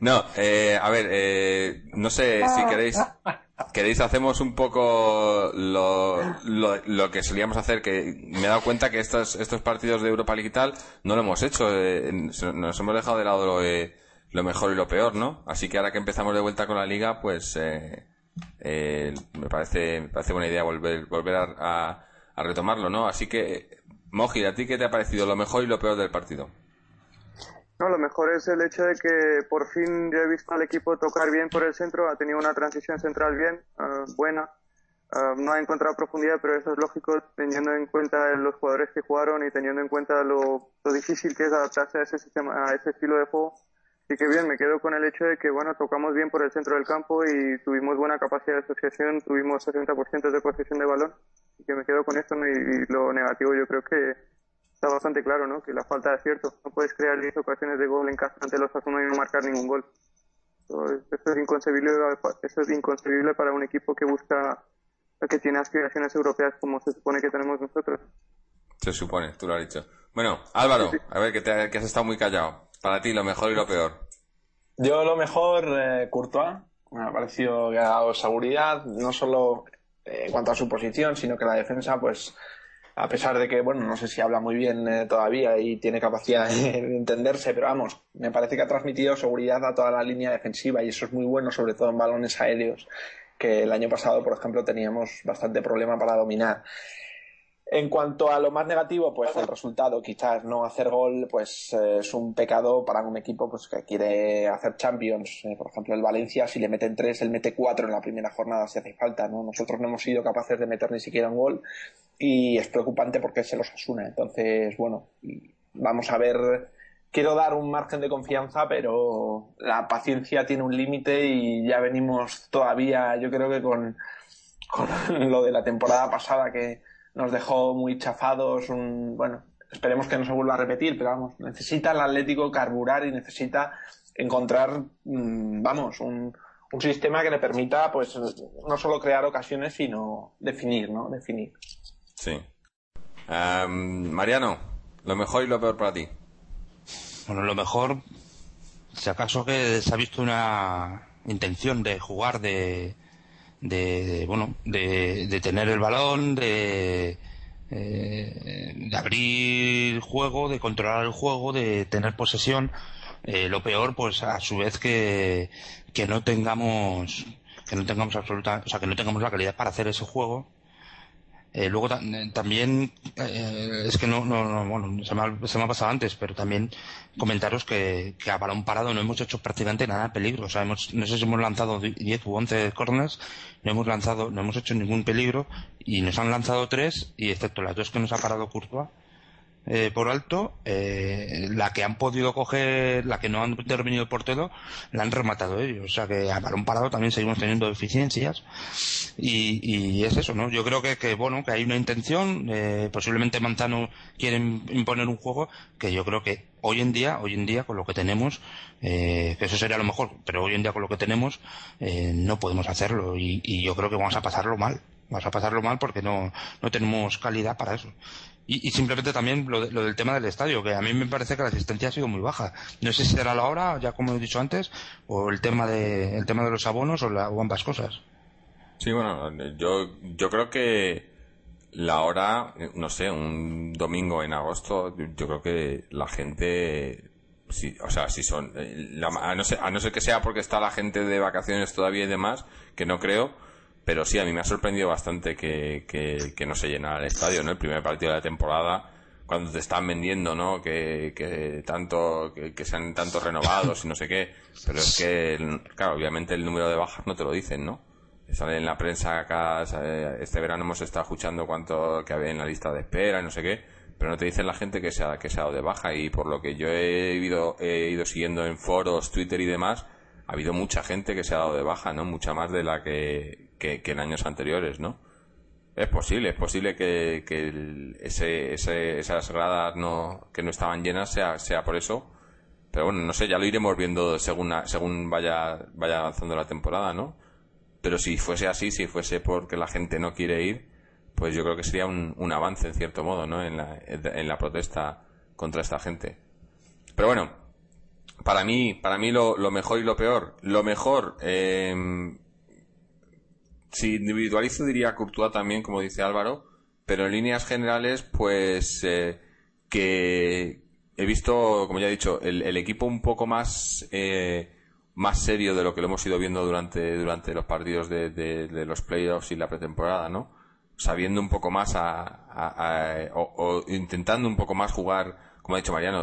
No, eh, a ver, eh, no sé si queréis, queréis hacemos un poco lo, lo, lo, que solíamos hacer, que me he dado cuenta que estos, estos partidos de Europa League y tal no lo hemos hecho, eh, nos hemos dejado de lado lo, eh, lo, mejor y lo peor, ¿no? Así que ahora que empezamos de vuelta con la liga, pues eh, eh, me parece me parece buena idea volver volver a, a, a retomarlo, ¿no? Así que, Moji, ¿a ti qué te ha parecido lo mejor y lo peor del partido? No, lo mejor es el hecho de que por fin ya he visto al equipo tocar bien por el centro, ha tenido una transición central bien, uh, buena. Uh, no ha encontrado profundidad, pero eso es lógico teniendo en cuenta los jugadores que jugaron y teniendo en cuenta lo, difícil que es adaptarse a ese sistema, a ese estilo de juego. Y que bien, me quedo con el hecho de que, bueno, tocamos bien por el centro del campo y tuvimos buena capacidad de asociación, tuvimos 60% de posesión de balón. Y que me quedo con esto y, y lo negativo yo creo que está bastante claro, ¿no? Que la falta de acierto. No puedes crear 10 ocasiones de gol en casa ante los Asuna y no marcar ningún gol. Eso es inconcebible, eso es inconcebible para un equipo que busca, que tiene aspiraciones europeas como se supone que tenemos nosotros. Se supone, tú lo has dicho. Bueno, Álvaro, sí, sí. a ver, que, te, que has estado muy callado. Para ti, lo mejor y lo peor. Yo lo mejor, eh, Courtois. Me ha parecido que ha dado seguridad, no solo eh, en cuanto a su posición, sino que la defensa, pues, a pesar de que, bueno, no sé si habla muy bien eh, todavía y tiene capacidad de entenderse, pero vamos, me parece que ha transmitido seguridad a toda la línea defensiva y eso es muy bueno, sobre todo en balones aéreos, que el año pasado, por ejemplo, teníamos bastante problema para dominar. En cuanto a lo más negativo, pues el resultado, quizás no hacer gol, pues eh, es un pecado para un equipo pues que quiere hacer Champions. Eh, por ejemplo, el Valencia, si le meten tres, él mete cuatro en la primera jornada si hace falta, ¿no? Nosotros no hemos sido capaces de meter ni siquiera un gol y es preocupante porque se los asuna. Entonces, bueno, vamos a ver. Quiero dar un margen de confianza, pero la paciencia tiene un límite y ya venimos todavía, yo creo que con, con lo de la temporada pasada que nos dejó muy chafados, un, bueno, esperemos que no se vuelva a repetir, pero vamos, necesita el Atlético carburar y necesita encontrar, mmm, vamos, un, un sistema que le permita, pues, no solo crear ocasiones, sino definir, ¿no? Definir. Sí. Um, Mariano, lo mejor y lo peor para ti. Bueno, lo mejor, si acaso que se ha visto una intención de jugar, de, de, de bueno, de, de, tener el balón, de, eh, de abrir juego, de controlar el juego, de tener posesión. Eh, lo peor, pues a su vez que, que no tengamos, que no tengamos absoluta, o sea, que no tengamos la calidad para hacer ese juego eh, luego también, eh, es que no, no, no bueno, se me, ha, se me, ha, pasado antes, pero también comentaros que, que, a balón parado no hemos hecho prácticamente nada de peligro. O sea, hemos, no sé si hemos lanzado 10 u 11 corners, no hemos lanzado, no hemos hecho ningún peligro y nos han lanzado tres y excepto las dos que nos ha parado Courtois, eh, por alto, eh, la que han podido coger, la que no han intervenido el portero, la han rematado ellos. O sea que a balón parado también seguimos teniendo deficiencias. Y, y es eso, ¿no? Yo creo que, que bueno, que hay una intención, eh, posiblemente Manzano quieren imponer un juego que yo creo que hoy en día, hoy en día con lo que tenemos, eh, que eso sería lo mejor, pero hoy en día con lo que tenemos, eh, no podemos hacerlo y, y yo creo que vamos a pasarlo mal. Vamos a pasarlo mal porque no, no tenemos calidad para eso. Y, simplemente también lo, de, lo, del tema del estadio, que a mí me parece que la asistencia ha sido muy baja. No sé si será la hora, ya como he dicho antes, o el tema de, el tema de los abonos o, la, o ambas cosas. Sí, bueno, yo, yo creo que la hora, no sé, un domingo en agosto, yo creo que la gente, sí, o sea, si son, la, a, no ser, a no ser que sea porque está la gente de vacaciones todavía y demás, que no creo, pero sí, a mí me ha sorprendido bastante que, que, que no se llenara el estadio, ¿no? El primer partido de la temporada, cuando te están vendiendo, ¿no? Que, que tanto, que, que sean tantos renovados y no sé qué. Pero es que, claro, obviamente el número de bajas no te lo dicen, ¿no? Sale en la prensa acá, este verano hemos estado escuchando cuánto que había en la lista de espera y no sé qué, pero no te dicen la gente que se ha, que se ha dado de baja y por lo que yo he ido, he ido siguiendo en foros, Twitter y demás, ha habido mucha gente que se ha dado de baja, ¿no? Mucha más de la que, que, en años anteriores, ¿no? Es posible, es posible que, ese, ese, esas gradas no, que no estaban llenas sea, sea por eso. Pero bueno, no sé, ya lo iremos viendo según, según vaya, avanzando la temporada, ¿no? Pero si fuese así, si fuese porque la gente no quiere ir, pues yo creo que sería un, un avance en cierto modo, ¿no? En la, en la protesta contra esta gente. Pero bueno, para mí, para mí lo, lo mejor y lo peor. Lo mejor, eh, si individualizo diría Courtois también, como dice Álvaro, pero en líneas generales, pues eh, que he visto, como ya he dicho, el, equipo un poco más eh, más serio de lo que lo hemos ido viendo durante durante los partidos de, los playoffs y la pretemporada, ¿no? Sabiendo un poco más a, o, intentando un poco más jugar, como ha dicho Mariano,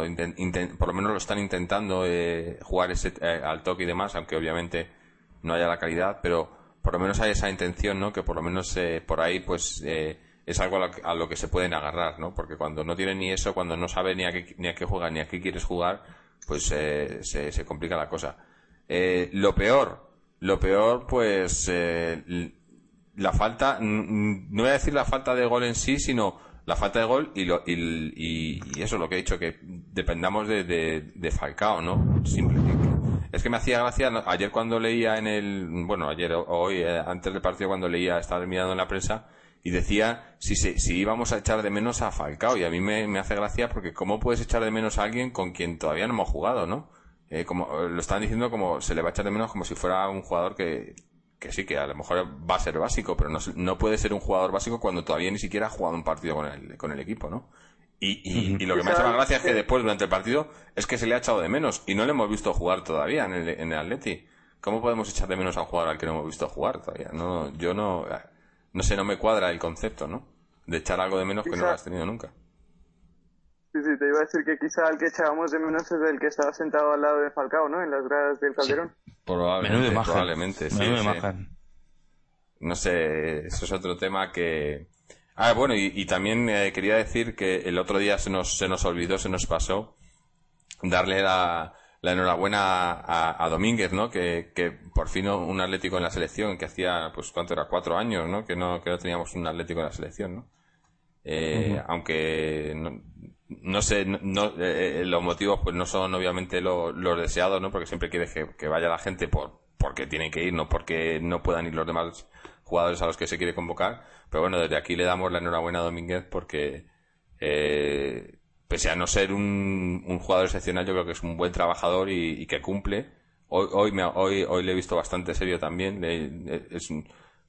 por lo menos lo están intentando eh, jugar ese, eh, al toque y demás, aunque obviamente no haya la calidad, pero por lo menos hay esa intención, ¿no? Que por lo menos eh, por ahí, pues, eh, es algo a lo, que, se pueden agarrar, ¿no? Porque cuando no tienen ni eso, cuando no saben ni a qué, ni a qué jugar, ni a qué quieres jugar, pues eh, se, se, complica la cosa. lo peor, lo peor, pues, la falta, no voy a decir la falta de gol en sí, sino la falta de gol y, lo, y, y, eso, lo que he dicho, que dependamos de, de, de Falcao, ¿no? Simplemente es que me hacía gracia ayer cuando leía en el, bueno, ayer o hoy, eh, antes del partido cuando leía, estaba mirando en la prensa y decía si, si íbamos a echar de menos a Falcao. Y a mí me, hace gracia porque cómo puedes echar de menos a alguien con quien todavía no hemos jugado, ¿no? Eh, como lo están diciendo como se le va a echar de menos como si fuera un jugador que, que sí, que a lo mejor va a ser básico, pero no, no puede ser un jugador básico cuando todavía ni siquiera ha jugado un partido con el, con el equipo, ¿no? Y, y, lo que me ha hecho más gracia es que después, durante el partido, es que se le ha echado de menos y no le hemos visto jugar todavía en el, en el Atleti. ¿Cómo podemos echar de menos a un jugador al que no hemos visto jugar todavía? No, yo no, no sé, no me cuadra el concepto, ¿no? De echar algo de menos que no lo has tenido nunca. Sí, sí, te iba a decir que quizá el que echábamos de menos es el que estaba sentado al lado de Falcao, ¿no? En las gradas del Calderón. probablemente, probablemente, sí, No sé, eso es otro tema que, Ah, bueno, y, también eh, quería decir que el otro día se nos, se nos olvidó, se nos pasó darle la, la enhorabuena a, a, Domínguez, ¿no? Que, que por fin un Atlético en la selección, que hacía, pues, ¿cuánto era? Cuatro años, ¿no? Que no, que no teníamos un Atlético en la selección, ¿no? Eh, Aunque, no, no sé, no, eh, los motivos pues no son obviamente los deseados, ¿no? Porque siempre quiere que, que, vaya la gente por, porque tienen que ir, no porque no puedan ir los demás jugadores a los que se quiere convocar. Pero bueno, desde aquí le damos la enhorabuena a Domínguez porque, eh, pese a no ser un, un, jugador excepcional, yo creo que es un buen trabajador y, que cumple. Hoy, hoy, me, hoy, hoy le he visto bastante serio también. es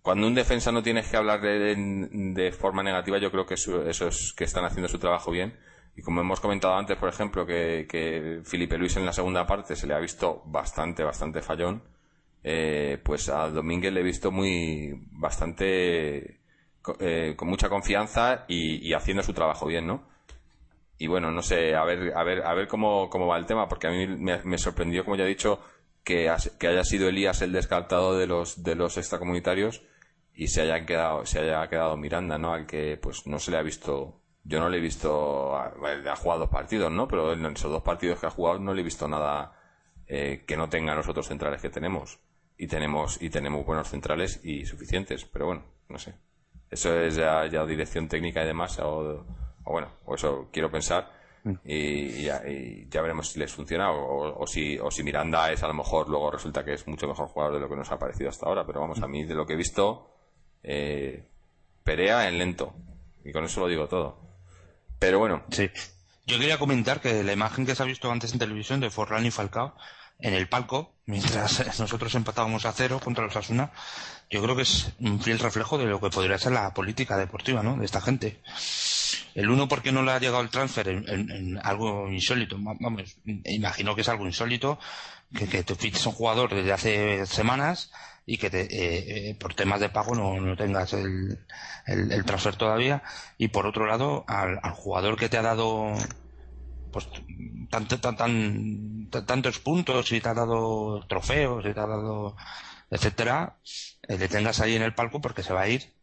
cuando un defensa no tienes que hablar de, de forma negativa, yo creo que eso, es que están haciendo su trabajo bien. Y como hemos comentado antes, por ejemplo, que, que Felipe Luis en la segunda parte se le ha visto bastante, bastante fallón eh, pues a Domínguez le he visto muy bastante eh, con mucha confianza y, haciendo su trabajo bien, ¿no? Y bueno, no sé, a ver, a ver, a ver cómo, cómo va el tema, porque a mí me, sorprendió, como ya he dicho, que, que, haya sido Elías el descartado de los, de los extracomunitarios y se haya quedado, se haya quedado Miranda, ¿no? Al que pues no se le ha visto, yo no le he visto, ha, jugado dos partidos, ¿no? Pero en esos dos partidos que ha jugado no le he visto nada eh, que no tenga los otros centrales que tenemos y tenemos y tenemos buenos centrales y suficientes pero bueno no sé. Eso es ya, dirección técnica y demás o, bueno o eso quiero pensar mm. y, ya, veremos si les funciona o, si o si Miranda es a lo mejor luego resulta que es mucho mejor jugador de lo que nos ha parecido hasta ahora pero vamos a mí de lo que he visto eh, Perea en lento y con eso lo digo todo. Pero bueno. Sí. Yo quería comentar que la imagen que se ha visto antes en televisión de Forlán y Falcao en el palco, mientras nosotros empatábamos a cero contra los Asuna, yo creo que es un fiel reflejo de lo que podría ser la política deportiva, ¿no? De esta gente. El uno, porque no le ha llegado el transfer en, algo insólito? Vamos, imagino que es algo insólito, que, que te fiches un jugador desde hace semanas y que te, eh, eh, por temas de pago no, no tengas el, el, transfer todavía. Y por otro lado, al, al jugador que te ha dado pues tanto, tan, tan, tantos puntos y te ha dado trofeos y te ha dado etcétera, eh, le tengas ahí en el palco porque se va a ir.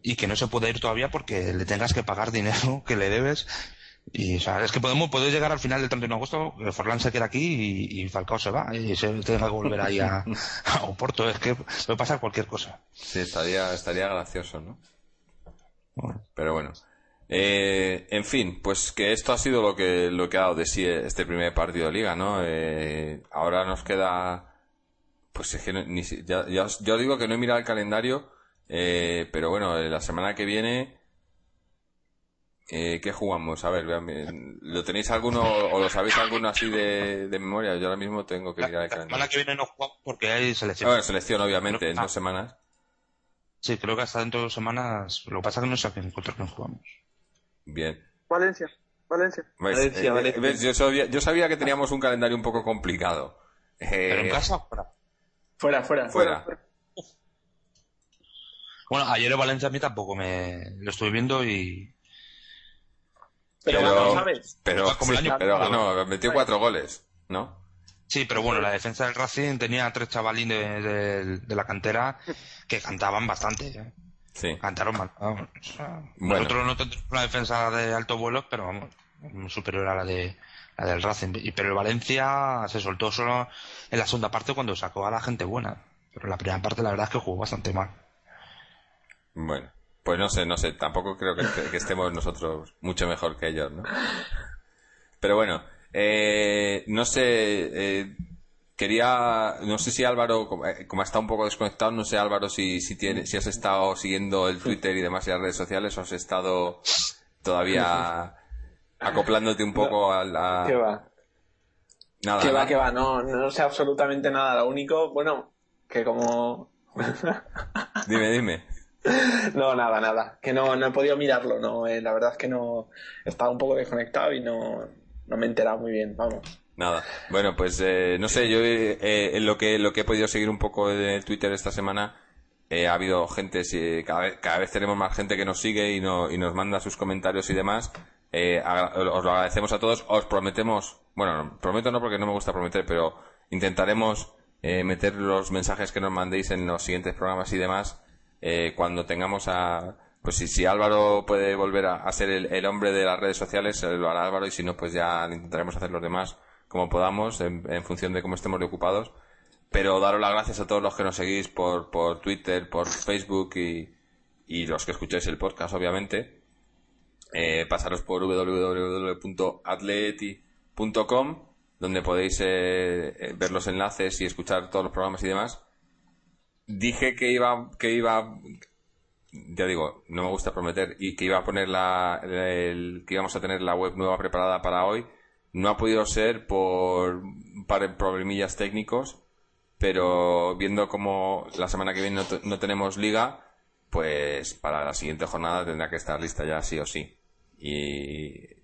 Y que no se puede ir todavía porque le tengas que pagar dinero que le debes. Y o sea, es que podemos puede llegar al final del 31 de agosto que Forlán se queda aquí y, Falcao se va y se tenga que volver ahí a, a Oporto. Es que puede pasar cualquier cosa. Sí estaría estaría gracioso ¿no? pero bueno eh, en fin, pues que esto ha sido lo que, lo que ha dado de sí este primer partido de liga, ¿no? Eh, ahora nos queda, pues es que ni, ya, yo digo que no he mirado el calendario, eh, pero bueno, la semana que viene, Eh, ¿Qué jugamos? A ver, ¿lo tenéis alguno o lo sabéis alguno así de, de memoria? Yo ahora mismo tengo que ir a La semana que viene no jugamos porque hay selección. Bueno, selección, obviamente, en Ah. dos semanas. Sí, creo que hasta dentro de dos semanas. Lo que pasa es que no sé a contra quién jugamos. Bien. Valencia, Valencia. ¿Ves? Valencia, Eh, Valencia. ves, Yo, sabía, yo sabía que teníamos un calendario un poco complicado. Eh, ¿Pero en casa o fuera? Fuera, fuera. Fuera. Bueno, ayer Valencia a mí tampoco me. Lo estuve viendo y. Pero, Pero- ¿sabes? Pero, Como el sí, año pero pasado. ganó, metió cuatro goles, ¿no? Sí, pero bueno, la defensa del Racing tenía tres chavalines de, de la cantera que cantaban bastante. ¿eh? Sí. Cantaron mal. vamos, Bueno. Nosotros no tenemos una defensa de alto vuelo, pero vamos, superior a la de la del Racing. Y, pero el Valencia se soltó solo en la segunda parte cuando sacó a la gente buena. Pero en la primera parte la verdad es que jugó bastante mal. Bueno, pues no sé, no sé, tampoco creo que, que estemos nosotros mucho mejor que ellos, ¿no? Pero bueno, eh, no sé, eh, quería, no sé si Álvaro, como, eh, como está un poco desconectado, no sé Álvaro si, si, tiene, si has estado siguiendo el Twitter y demás y las redes sociales o has estado todavía acoplándote un poco a la... Que va. Nada, Que va, que va. No, no sé absolutamente nada. Lo único, bueno, que como... Dime, dime. No, nada, nada. Que no, no he podido mirarlo. No, eh, la verdad es que no... Estaba un poco desconectado y no, no me he enterado muy bien. Vamos. Nada. Bueno, pues eh, no sé, yo eh, en lo que lo que he podido seguir un poco de Twitter esta semana eh, ha habido gente, sí, cada vez, cada vez tenemos más gente que nos sigue y, no, y nos manda sus comentarios y demás. Eh, agra- os lo agradecemos a todos. Os prometemos, bueno, no, prometo no porque no me gusta prometer, pero intentaremos eh, meter los mensajes que nos mandéis en los siguientes programas y demás eh, cuando tengamos a pues si, si Álvaro puede volver a, a ser el, el hombre de las redes sociales eh, lo hará Álvaro y si no pues ya intentaremos hacer los demás como podamos en, función de cómo estemos ocupados. Pero daros las gracias a todos los que nos seguís por, por Twitter, por Facebook y, y los que escucháis el podcast obviamente. Eh, pasaros por www.atleti.com donde podéis eh, eh, ver los enlaces y escuchar todos los programas y demás. Dije que iba que iba ya digo no me gusta prometer y que iba a poner la el- que íbamos a tener la web nueva preparada para hoy no ha podido ser por un par de problemillas técnicos pero viendo como la semana que viene no, no tenemos liga pues para la siguiente jornada tendrá que estar lista ya sí o sí y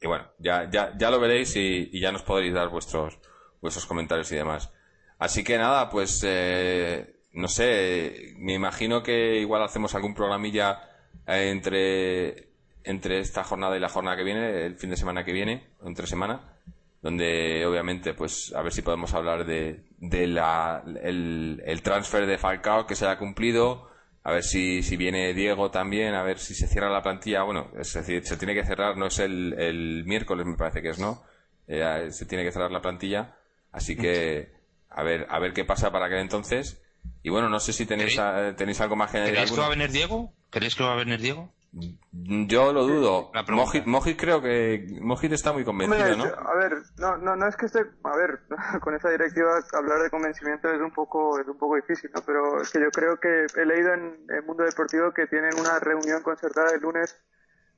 y bueno, ya, ya, ya lo veréis y, y ya nos podréis dar vuestros, vuestros comentarios y demás. Así que nada, pues eh, no sé, me imagino que igual hacemos algún programilla entre, entre esta jornada y la jornada que viene, el fin de semana que viene, entre semana, donde obviamente pues a ver si podemos hablar de, de la, el, el transfer de Falcao que se ha cumplido, a ver si, si viene Diego también, a ver si se cierra la plantilla. Bueno, es decir, se tiene que cerrar, no es el, el miércoles, me parece que es, ¿no? Eh, se tiene que cerrar la plantilla. Así que, a ver, a ver qué pasa para aquel entonces. Y bueno, no sé si tenéis, a- tenéis algo más añadir. ¿Queréis que va a venir Diego? ¿Queréis que va a venir Diego? Yo lo dudo. Mojit, Mojit creo que Mojit está muy convencido, Hombre, ¿no? A ver, no, no, no es que esté, a ver, con esa directiva hablar de convencimiento es un poco, es un poco difícil, ¿no? Pero es que yo creo que he leído en el Mundo Deportivo que tienen una reunión concertada el lunes,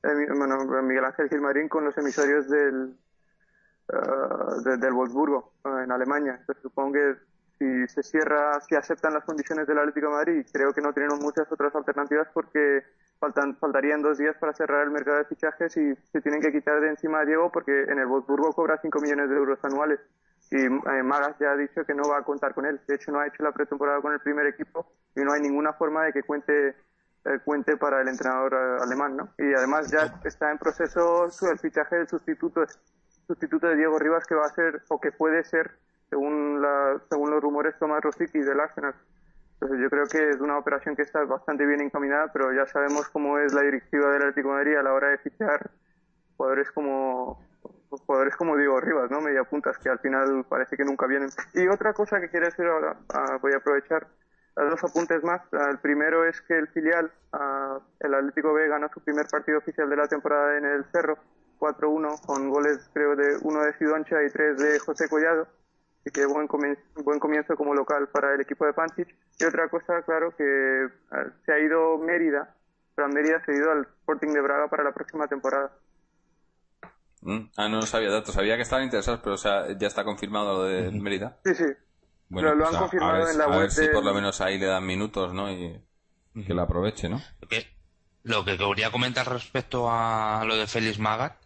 eh, mi- bueno, Miguel Ángel Gilmarín con los emisarios del, de- del Wolfsburgo, eh, en Alemania. Entonces supongo que si se cierra, si aceptan las condiciones del Atlético de Madrid, creo que no tienen muchas otras alternativas porque faltan, faltarían dos días para cerrar el mercado de fichajes y se tienen que quitar de encima a Diego porque en el Wolfsburgo cobra 5 millones de euros anuales y eh, Magas ya ha dicho que no va a contar con él. De hecho, no ha hecho la pretemporada con el primer equipo y no hay ninguna forma de que cuente eh, cuente para el entrenador eh, alemán, ¿no? Y además ya está en proceso el fichaje del sustituto sustituto de Diego Rivas que va a ser o que puede ser según la, según los rumores Tomás Rosicky del Arsenal. Entonces yo creo que es una operación que está bastante bien encaminada, pero ya sabemos cómo es la directiva del Atlético de Madrid a la hora de fichar jugadores como jugadores como Diego Rivas, ¿no? Media puntas que al final parece que nunca vienen. Y otra cosa que quiero decir ahora, ah, voy a aprovechar dos apuntes más. Ah, el primero es que el filial, ah, el Atlético B, ganó su primer partido oficial de la temporada en el Cerro, 4-1, con goles creo de uno de Sidoncha y tres de José Collado. Así que buen comienzo, buen comienzo como local para el equipo de Pancic. Y otra cosa, claro, que ah, se ha ido Mérida, pero Mérida se ha ido al Sporting de Braga para la próxima temporada. Mm. Ah, no sabía datos. Sabía que estaban interesados, pero o sea, ya está confirmado lo de Mérida. Sí, sí. Bueno, Lo- lo pues han confirmado ver, en la a ver web si por lo menos ahí le dan minutos, ¿no? Y que lo aproveche, ¿no? Lo que, lo que quería comentar respecto a lo de Félix Magath,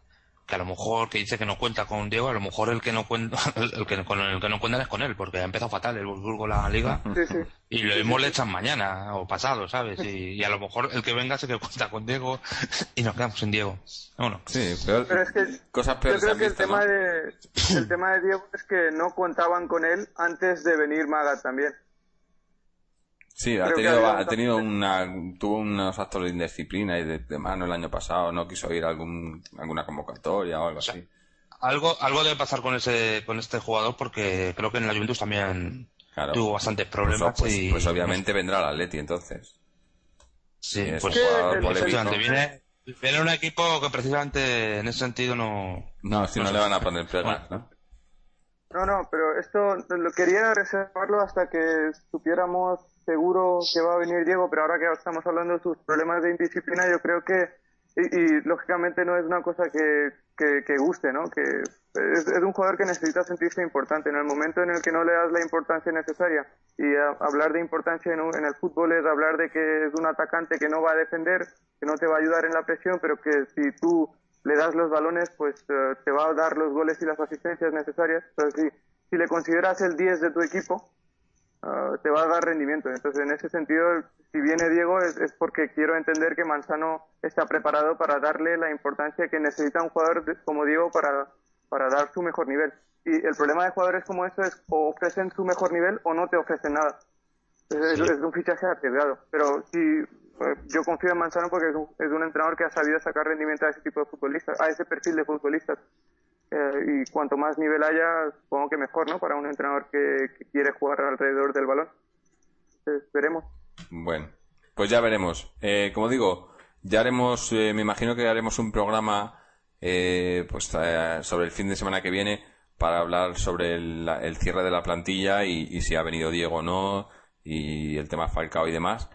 que a lo mejor que dice que no cuenta con Diego, a lo mejor el que no cuenta, el que, con el que no cuenta es con él, porque ha empezado fatal el Wolfsburgo la liga Sí, sí. y lo mismo le echan mañana o pasado, ¿sabes? Y, y a lo mejor el que venga se que cuenta con Diego y nos quedamos sin Diego. Bueno, Sí, peor- Pero es que cosas yo creo que el visto, tema ¿no? de el tema de Diego es que no contaban con él antes de venir Maga también. Sí, ha creo que tenido, ha tenido una, tuvo unos actos de indisciplina y de, de mano el año pasado, no quiso ir a algún, alguna convocatoria o algo así. algo, algo debe pasar con ese, con este jugador porque creo que en la Juventus también Claro. tuvo bastantes Pues, problemas pues- y pues obviamente vendrá al Atleti entonces. Sí, es pues un jugador Sí, polémico. efectivamente, viene, viene un equipo que precisamente en ese sentido no... No, si no, le van a poner pegas, ¿no? No, no, pero esto lo quería reservarlo hasta que supiéramos seguro que va a venir Diego, pero ahora que estamos hablando de sus problemas de indisciplina, yo creo que, y, y, lógicamente no es una cosa que, que, que guste, ¿no? Que es, es, un jugador que necesita sentirse importante. En el momento en el que no le das la importancia necesaria, y a, hablar de importancia en, en el fútbol es hablar de que es un atacante que no va a defender, que no te va a ayudar en la presión, pero que si tú le das los balones, pues uh, te va a dar los goles y las asistencias necesarias. Entonces, si, si le consideras el 10 de tu equipo, uh, te va a dar rendimiento. Entonces, en ese sentido, si viene Diego, es, es, porque quiero entender que Manzano está preparado para darle la importancia que necesita un jugador de, como Diego para, para dar su mejor nivel. Y el problema de jugadores como esto es o ofrecen su mejor nivel o no te ofrecen nada. Es, es un fichaje arriesgado. Pero si yo confío en Manzano porque es un, es un, entrenador que ha sabido sacar rendimiento a ese tipo de futbolistas, a ese perfil de futbolistas. Eh, y cuanto más nivel haya, supongo que mejor, ¿no? Para un entrenador que, quiere jugar alrededor del balón. Entonces, veremos. Bueno, pues ya veremos. Eh, como digo, ya haremos, eh, me imagino que haremos un programa eh, pues sobre el fin de semana que viene para hablar sobre el, el cierre de la plantilla y, y, si ha venido Diego o no y el tema Falcao y demás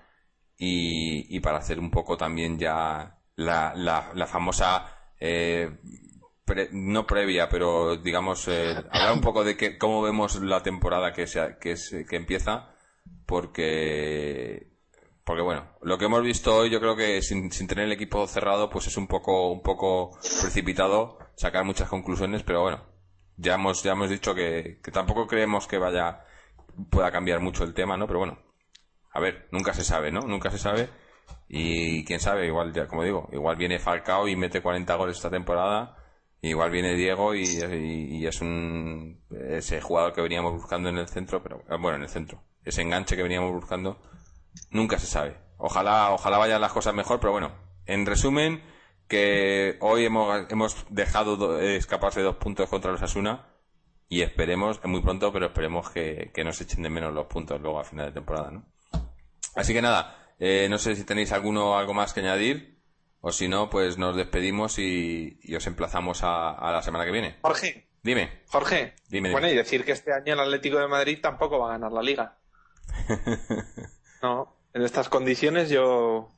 y, y para hacer un poco también ya la, la, la famosa eh, pre, no previa pero digamos eh, hablar un poco de que, cómo vemos la temporada que, se, que, se, que empieza porque porque bueno lo que hemos visto hoy yo creo que sin, sin tener el equipo cerrado pues es un poco un poco precipitado sacar muchas conclusiones pero bueno ya hemos ya hemos dicho que, que tampoco creemos que vaya pueda cambiar mucho el tema no pero bueno a ver, nunca se sabe, ¿no? Nunca se sabe. Y quién sabe, igual, ya como digo, igual viene Falcao y mete 40 goles esta temporada. Igual viene Diego y, y, y, es un ese jugador que veníamos buscando en el centro, pero bueno, en el centro. Ese enganche que veníamos buscando, nunca se sabe. Ojalá, ojalá vayan las cosas mejor, pero bueno, en resumen, que hoy hemos, hemos dejado do, escaparse dos puntos contra los Asuna y esperemos, muy pronto, pero esperemos que, que nos echen de menos los puntos luego a final de temporada, ¿no? Así que nada, eh, no sé si tenéis alguno algo más que añadir o si no, pues nos despedimos y, y os emplazamos a, a, la semana que viene. Jorge. Dime. Jorge. Dime, bueno, y decir que este año el Atlético de Madrid tampoco va a ganar la liga. no, en estas condiciones yo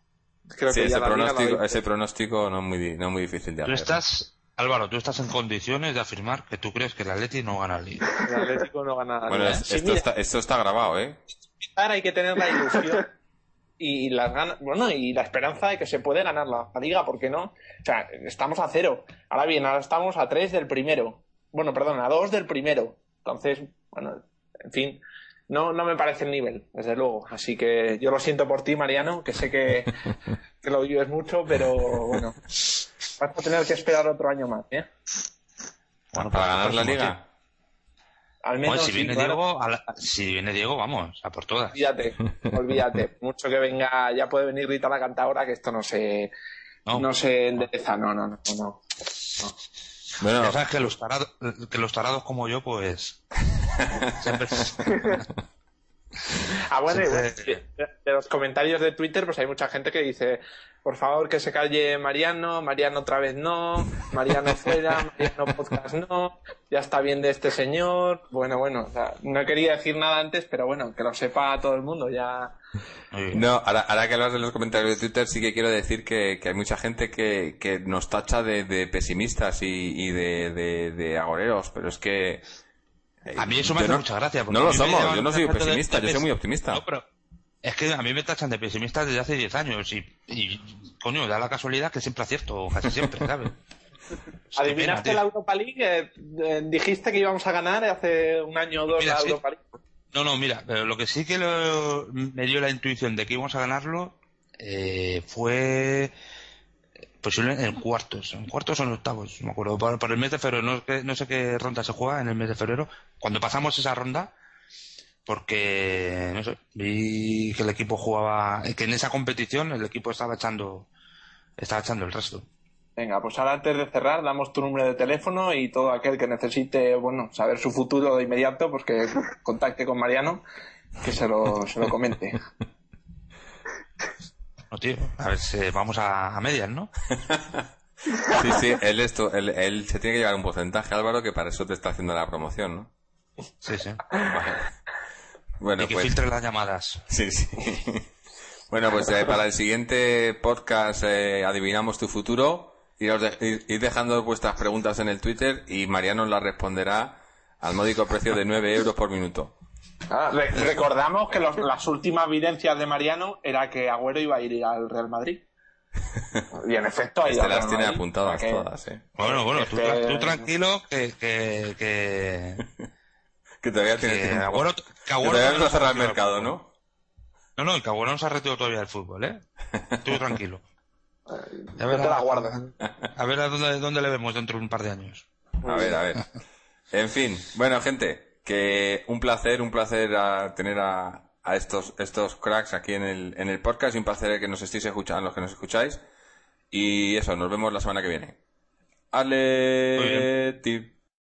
creo sí, que ese, ya pronóstico, ese pronóstico no es muy, no es muy difícil de tú hacer. Estás, Álvaro, tú estás en condiciones de afirmar que tú crees que el Atlético no gana la liga. El Atlético no gana la bueno, liga. Es, sí, esto, mira, está, esto está grabado, ¿eh? Hay que tener la ilusión y las ganas, bueno, y la esperanza de que se puede ganar la, liga, ¿por qué no? O sea, estamos a cero. Ahora bien, ahora estamos a tres del primero. Bueno, perdón, a dos del primero. Entonces, bueno, en fin, no, no me parece el nivel, desde luego. Así que yo lo siento por ti, Mariano, que sé que, que lo vives mucho, pero bueno, vas a tener que esperar otro año más, ¿eh? Bueno, para ganar la liga. Al menos, bueno, si, viene claro. Diego, la, si viene Diego, vamos, a por todas. Olvídate, olvídate. Mucho que venga, ya puede venir Rita la cantadora, que esto no se, no, no se endereza, no, no, no, no. no. Bueno, ya sabes que los, tarados, que los tarados como yo, pues. siempre... Ah, bueno, de, de los comentarios de Twitter, pues hay mucha gente que dice, por favor que se calle Mariano, Mariano otra vez no, Mariano fuera, Mariano podcast no, ya está bien de este señor. Bueno, bueno, o sea, no quería decir nada antes, pero bueno, que lo sepa todo el mundo, ya. No, ahora, ahora que hablas de los comentarios de Twitter, sí que quiero decir que, que hay mucha gente que, que nos tacha de, de pesimistas y, y de, de, de agoreros, pero es que... A mí eso me yo hace no- mucha gracia. porque No lo somos, yo no soy de- pesimista, de yo soy muy optimista. No, pero es que a mí me tachan de pesimista desde hace 10 años y, y, coño, da la casualidad que siempre acierto, casi siempre, ¿sabes? ¿Adivinaste pena, la. Europa League? Eh, eh, dijiste que íbamos a ganar hace un año o dos Mira, la sí. Europa League. No, no, mira, pero lo que sí que lo- me dio la intuición de que íbamos a ganarlo eh, fue posiblemente en cuartos, en cuartos o en octavos, no me acuerdo, por, por el mes de febrero, no, sé- no sé qué ronda se juega en el mes de febrero, cuando pasamos esa ronda, porque, no sé, vi que el equipo jugaba, que en esa competición el equipo estaba echando, estaba echando el resto. Venga, pues ahora antes de cerrar, damos tu número de teléfono y todo aquel que necesite, bueno, saber su futuro de inmediato, pues que contacte con Mariano, que se lo, se lo comente. No, tío, a ver si vamos a, a medias, ¿no? Sí, sí, él, esto, él, él se tiene que llevar un porcentaje, Álvaro, que para eso te está haciendo la promoción, ¿no? Sí, sí. Bueno, y que pues... filtre las llamadas. Sí, sí. Bueno, pues eh, para el siguiente podcast eh, adivinamos tu futuro. Iros de- ir, ir dejando vuestras preguntas en el Twitter y Mariano las responderá al módico precio de 9 euros por minuto. Ah, re- recordamos que los- las últimas evidencias de Mariano era que Agüero iba a ir al Real Madrid. Y en efecto, ha ido Este las tiene Madrid. apuntadas que- todas, ¿eh? Bueno, bueno, tú, Este- tú tranquilo que, que, que, Que todavía tiene que tiempo. Agüero, que Que Agüero todavía no se cerra ha el mercado, ¿no? No, no, el que Agüero no se ha retirado todavía del fútbol, ¿eh? Tú tranquilo. A Yo ver, la a, a ver a dónde, dónde le vemos dentro de un par de años. A ver, a ver. En fin, bueno, gente, que un placer, un placer a tener a, a estos, estos cracks aquí en el, en el podcast y un placer que nos estéis escuchando, los que nos escucháis. Y eso, nos vemos la semana que viene. Ale,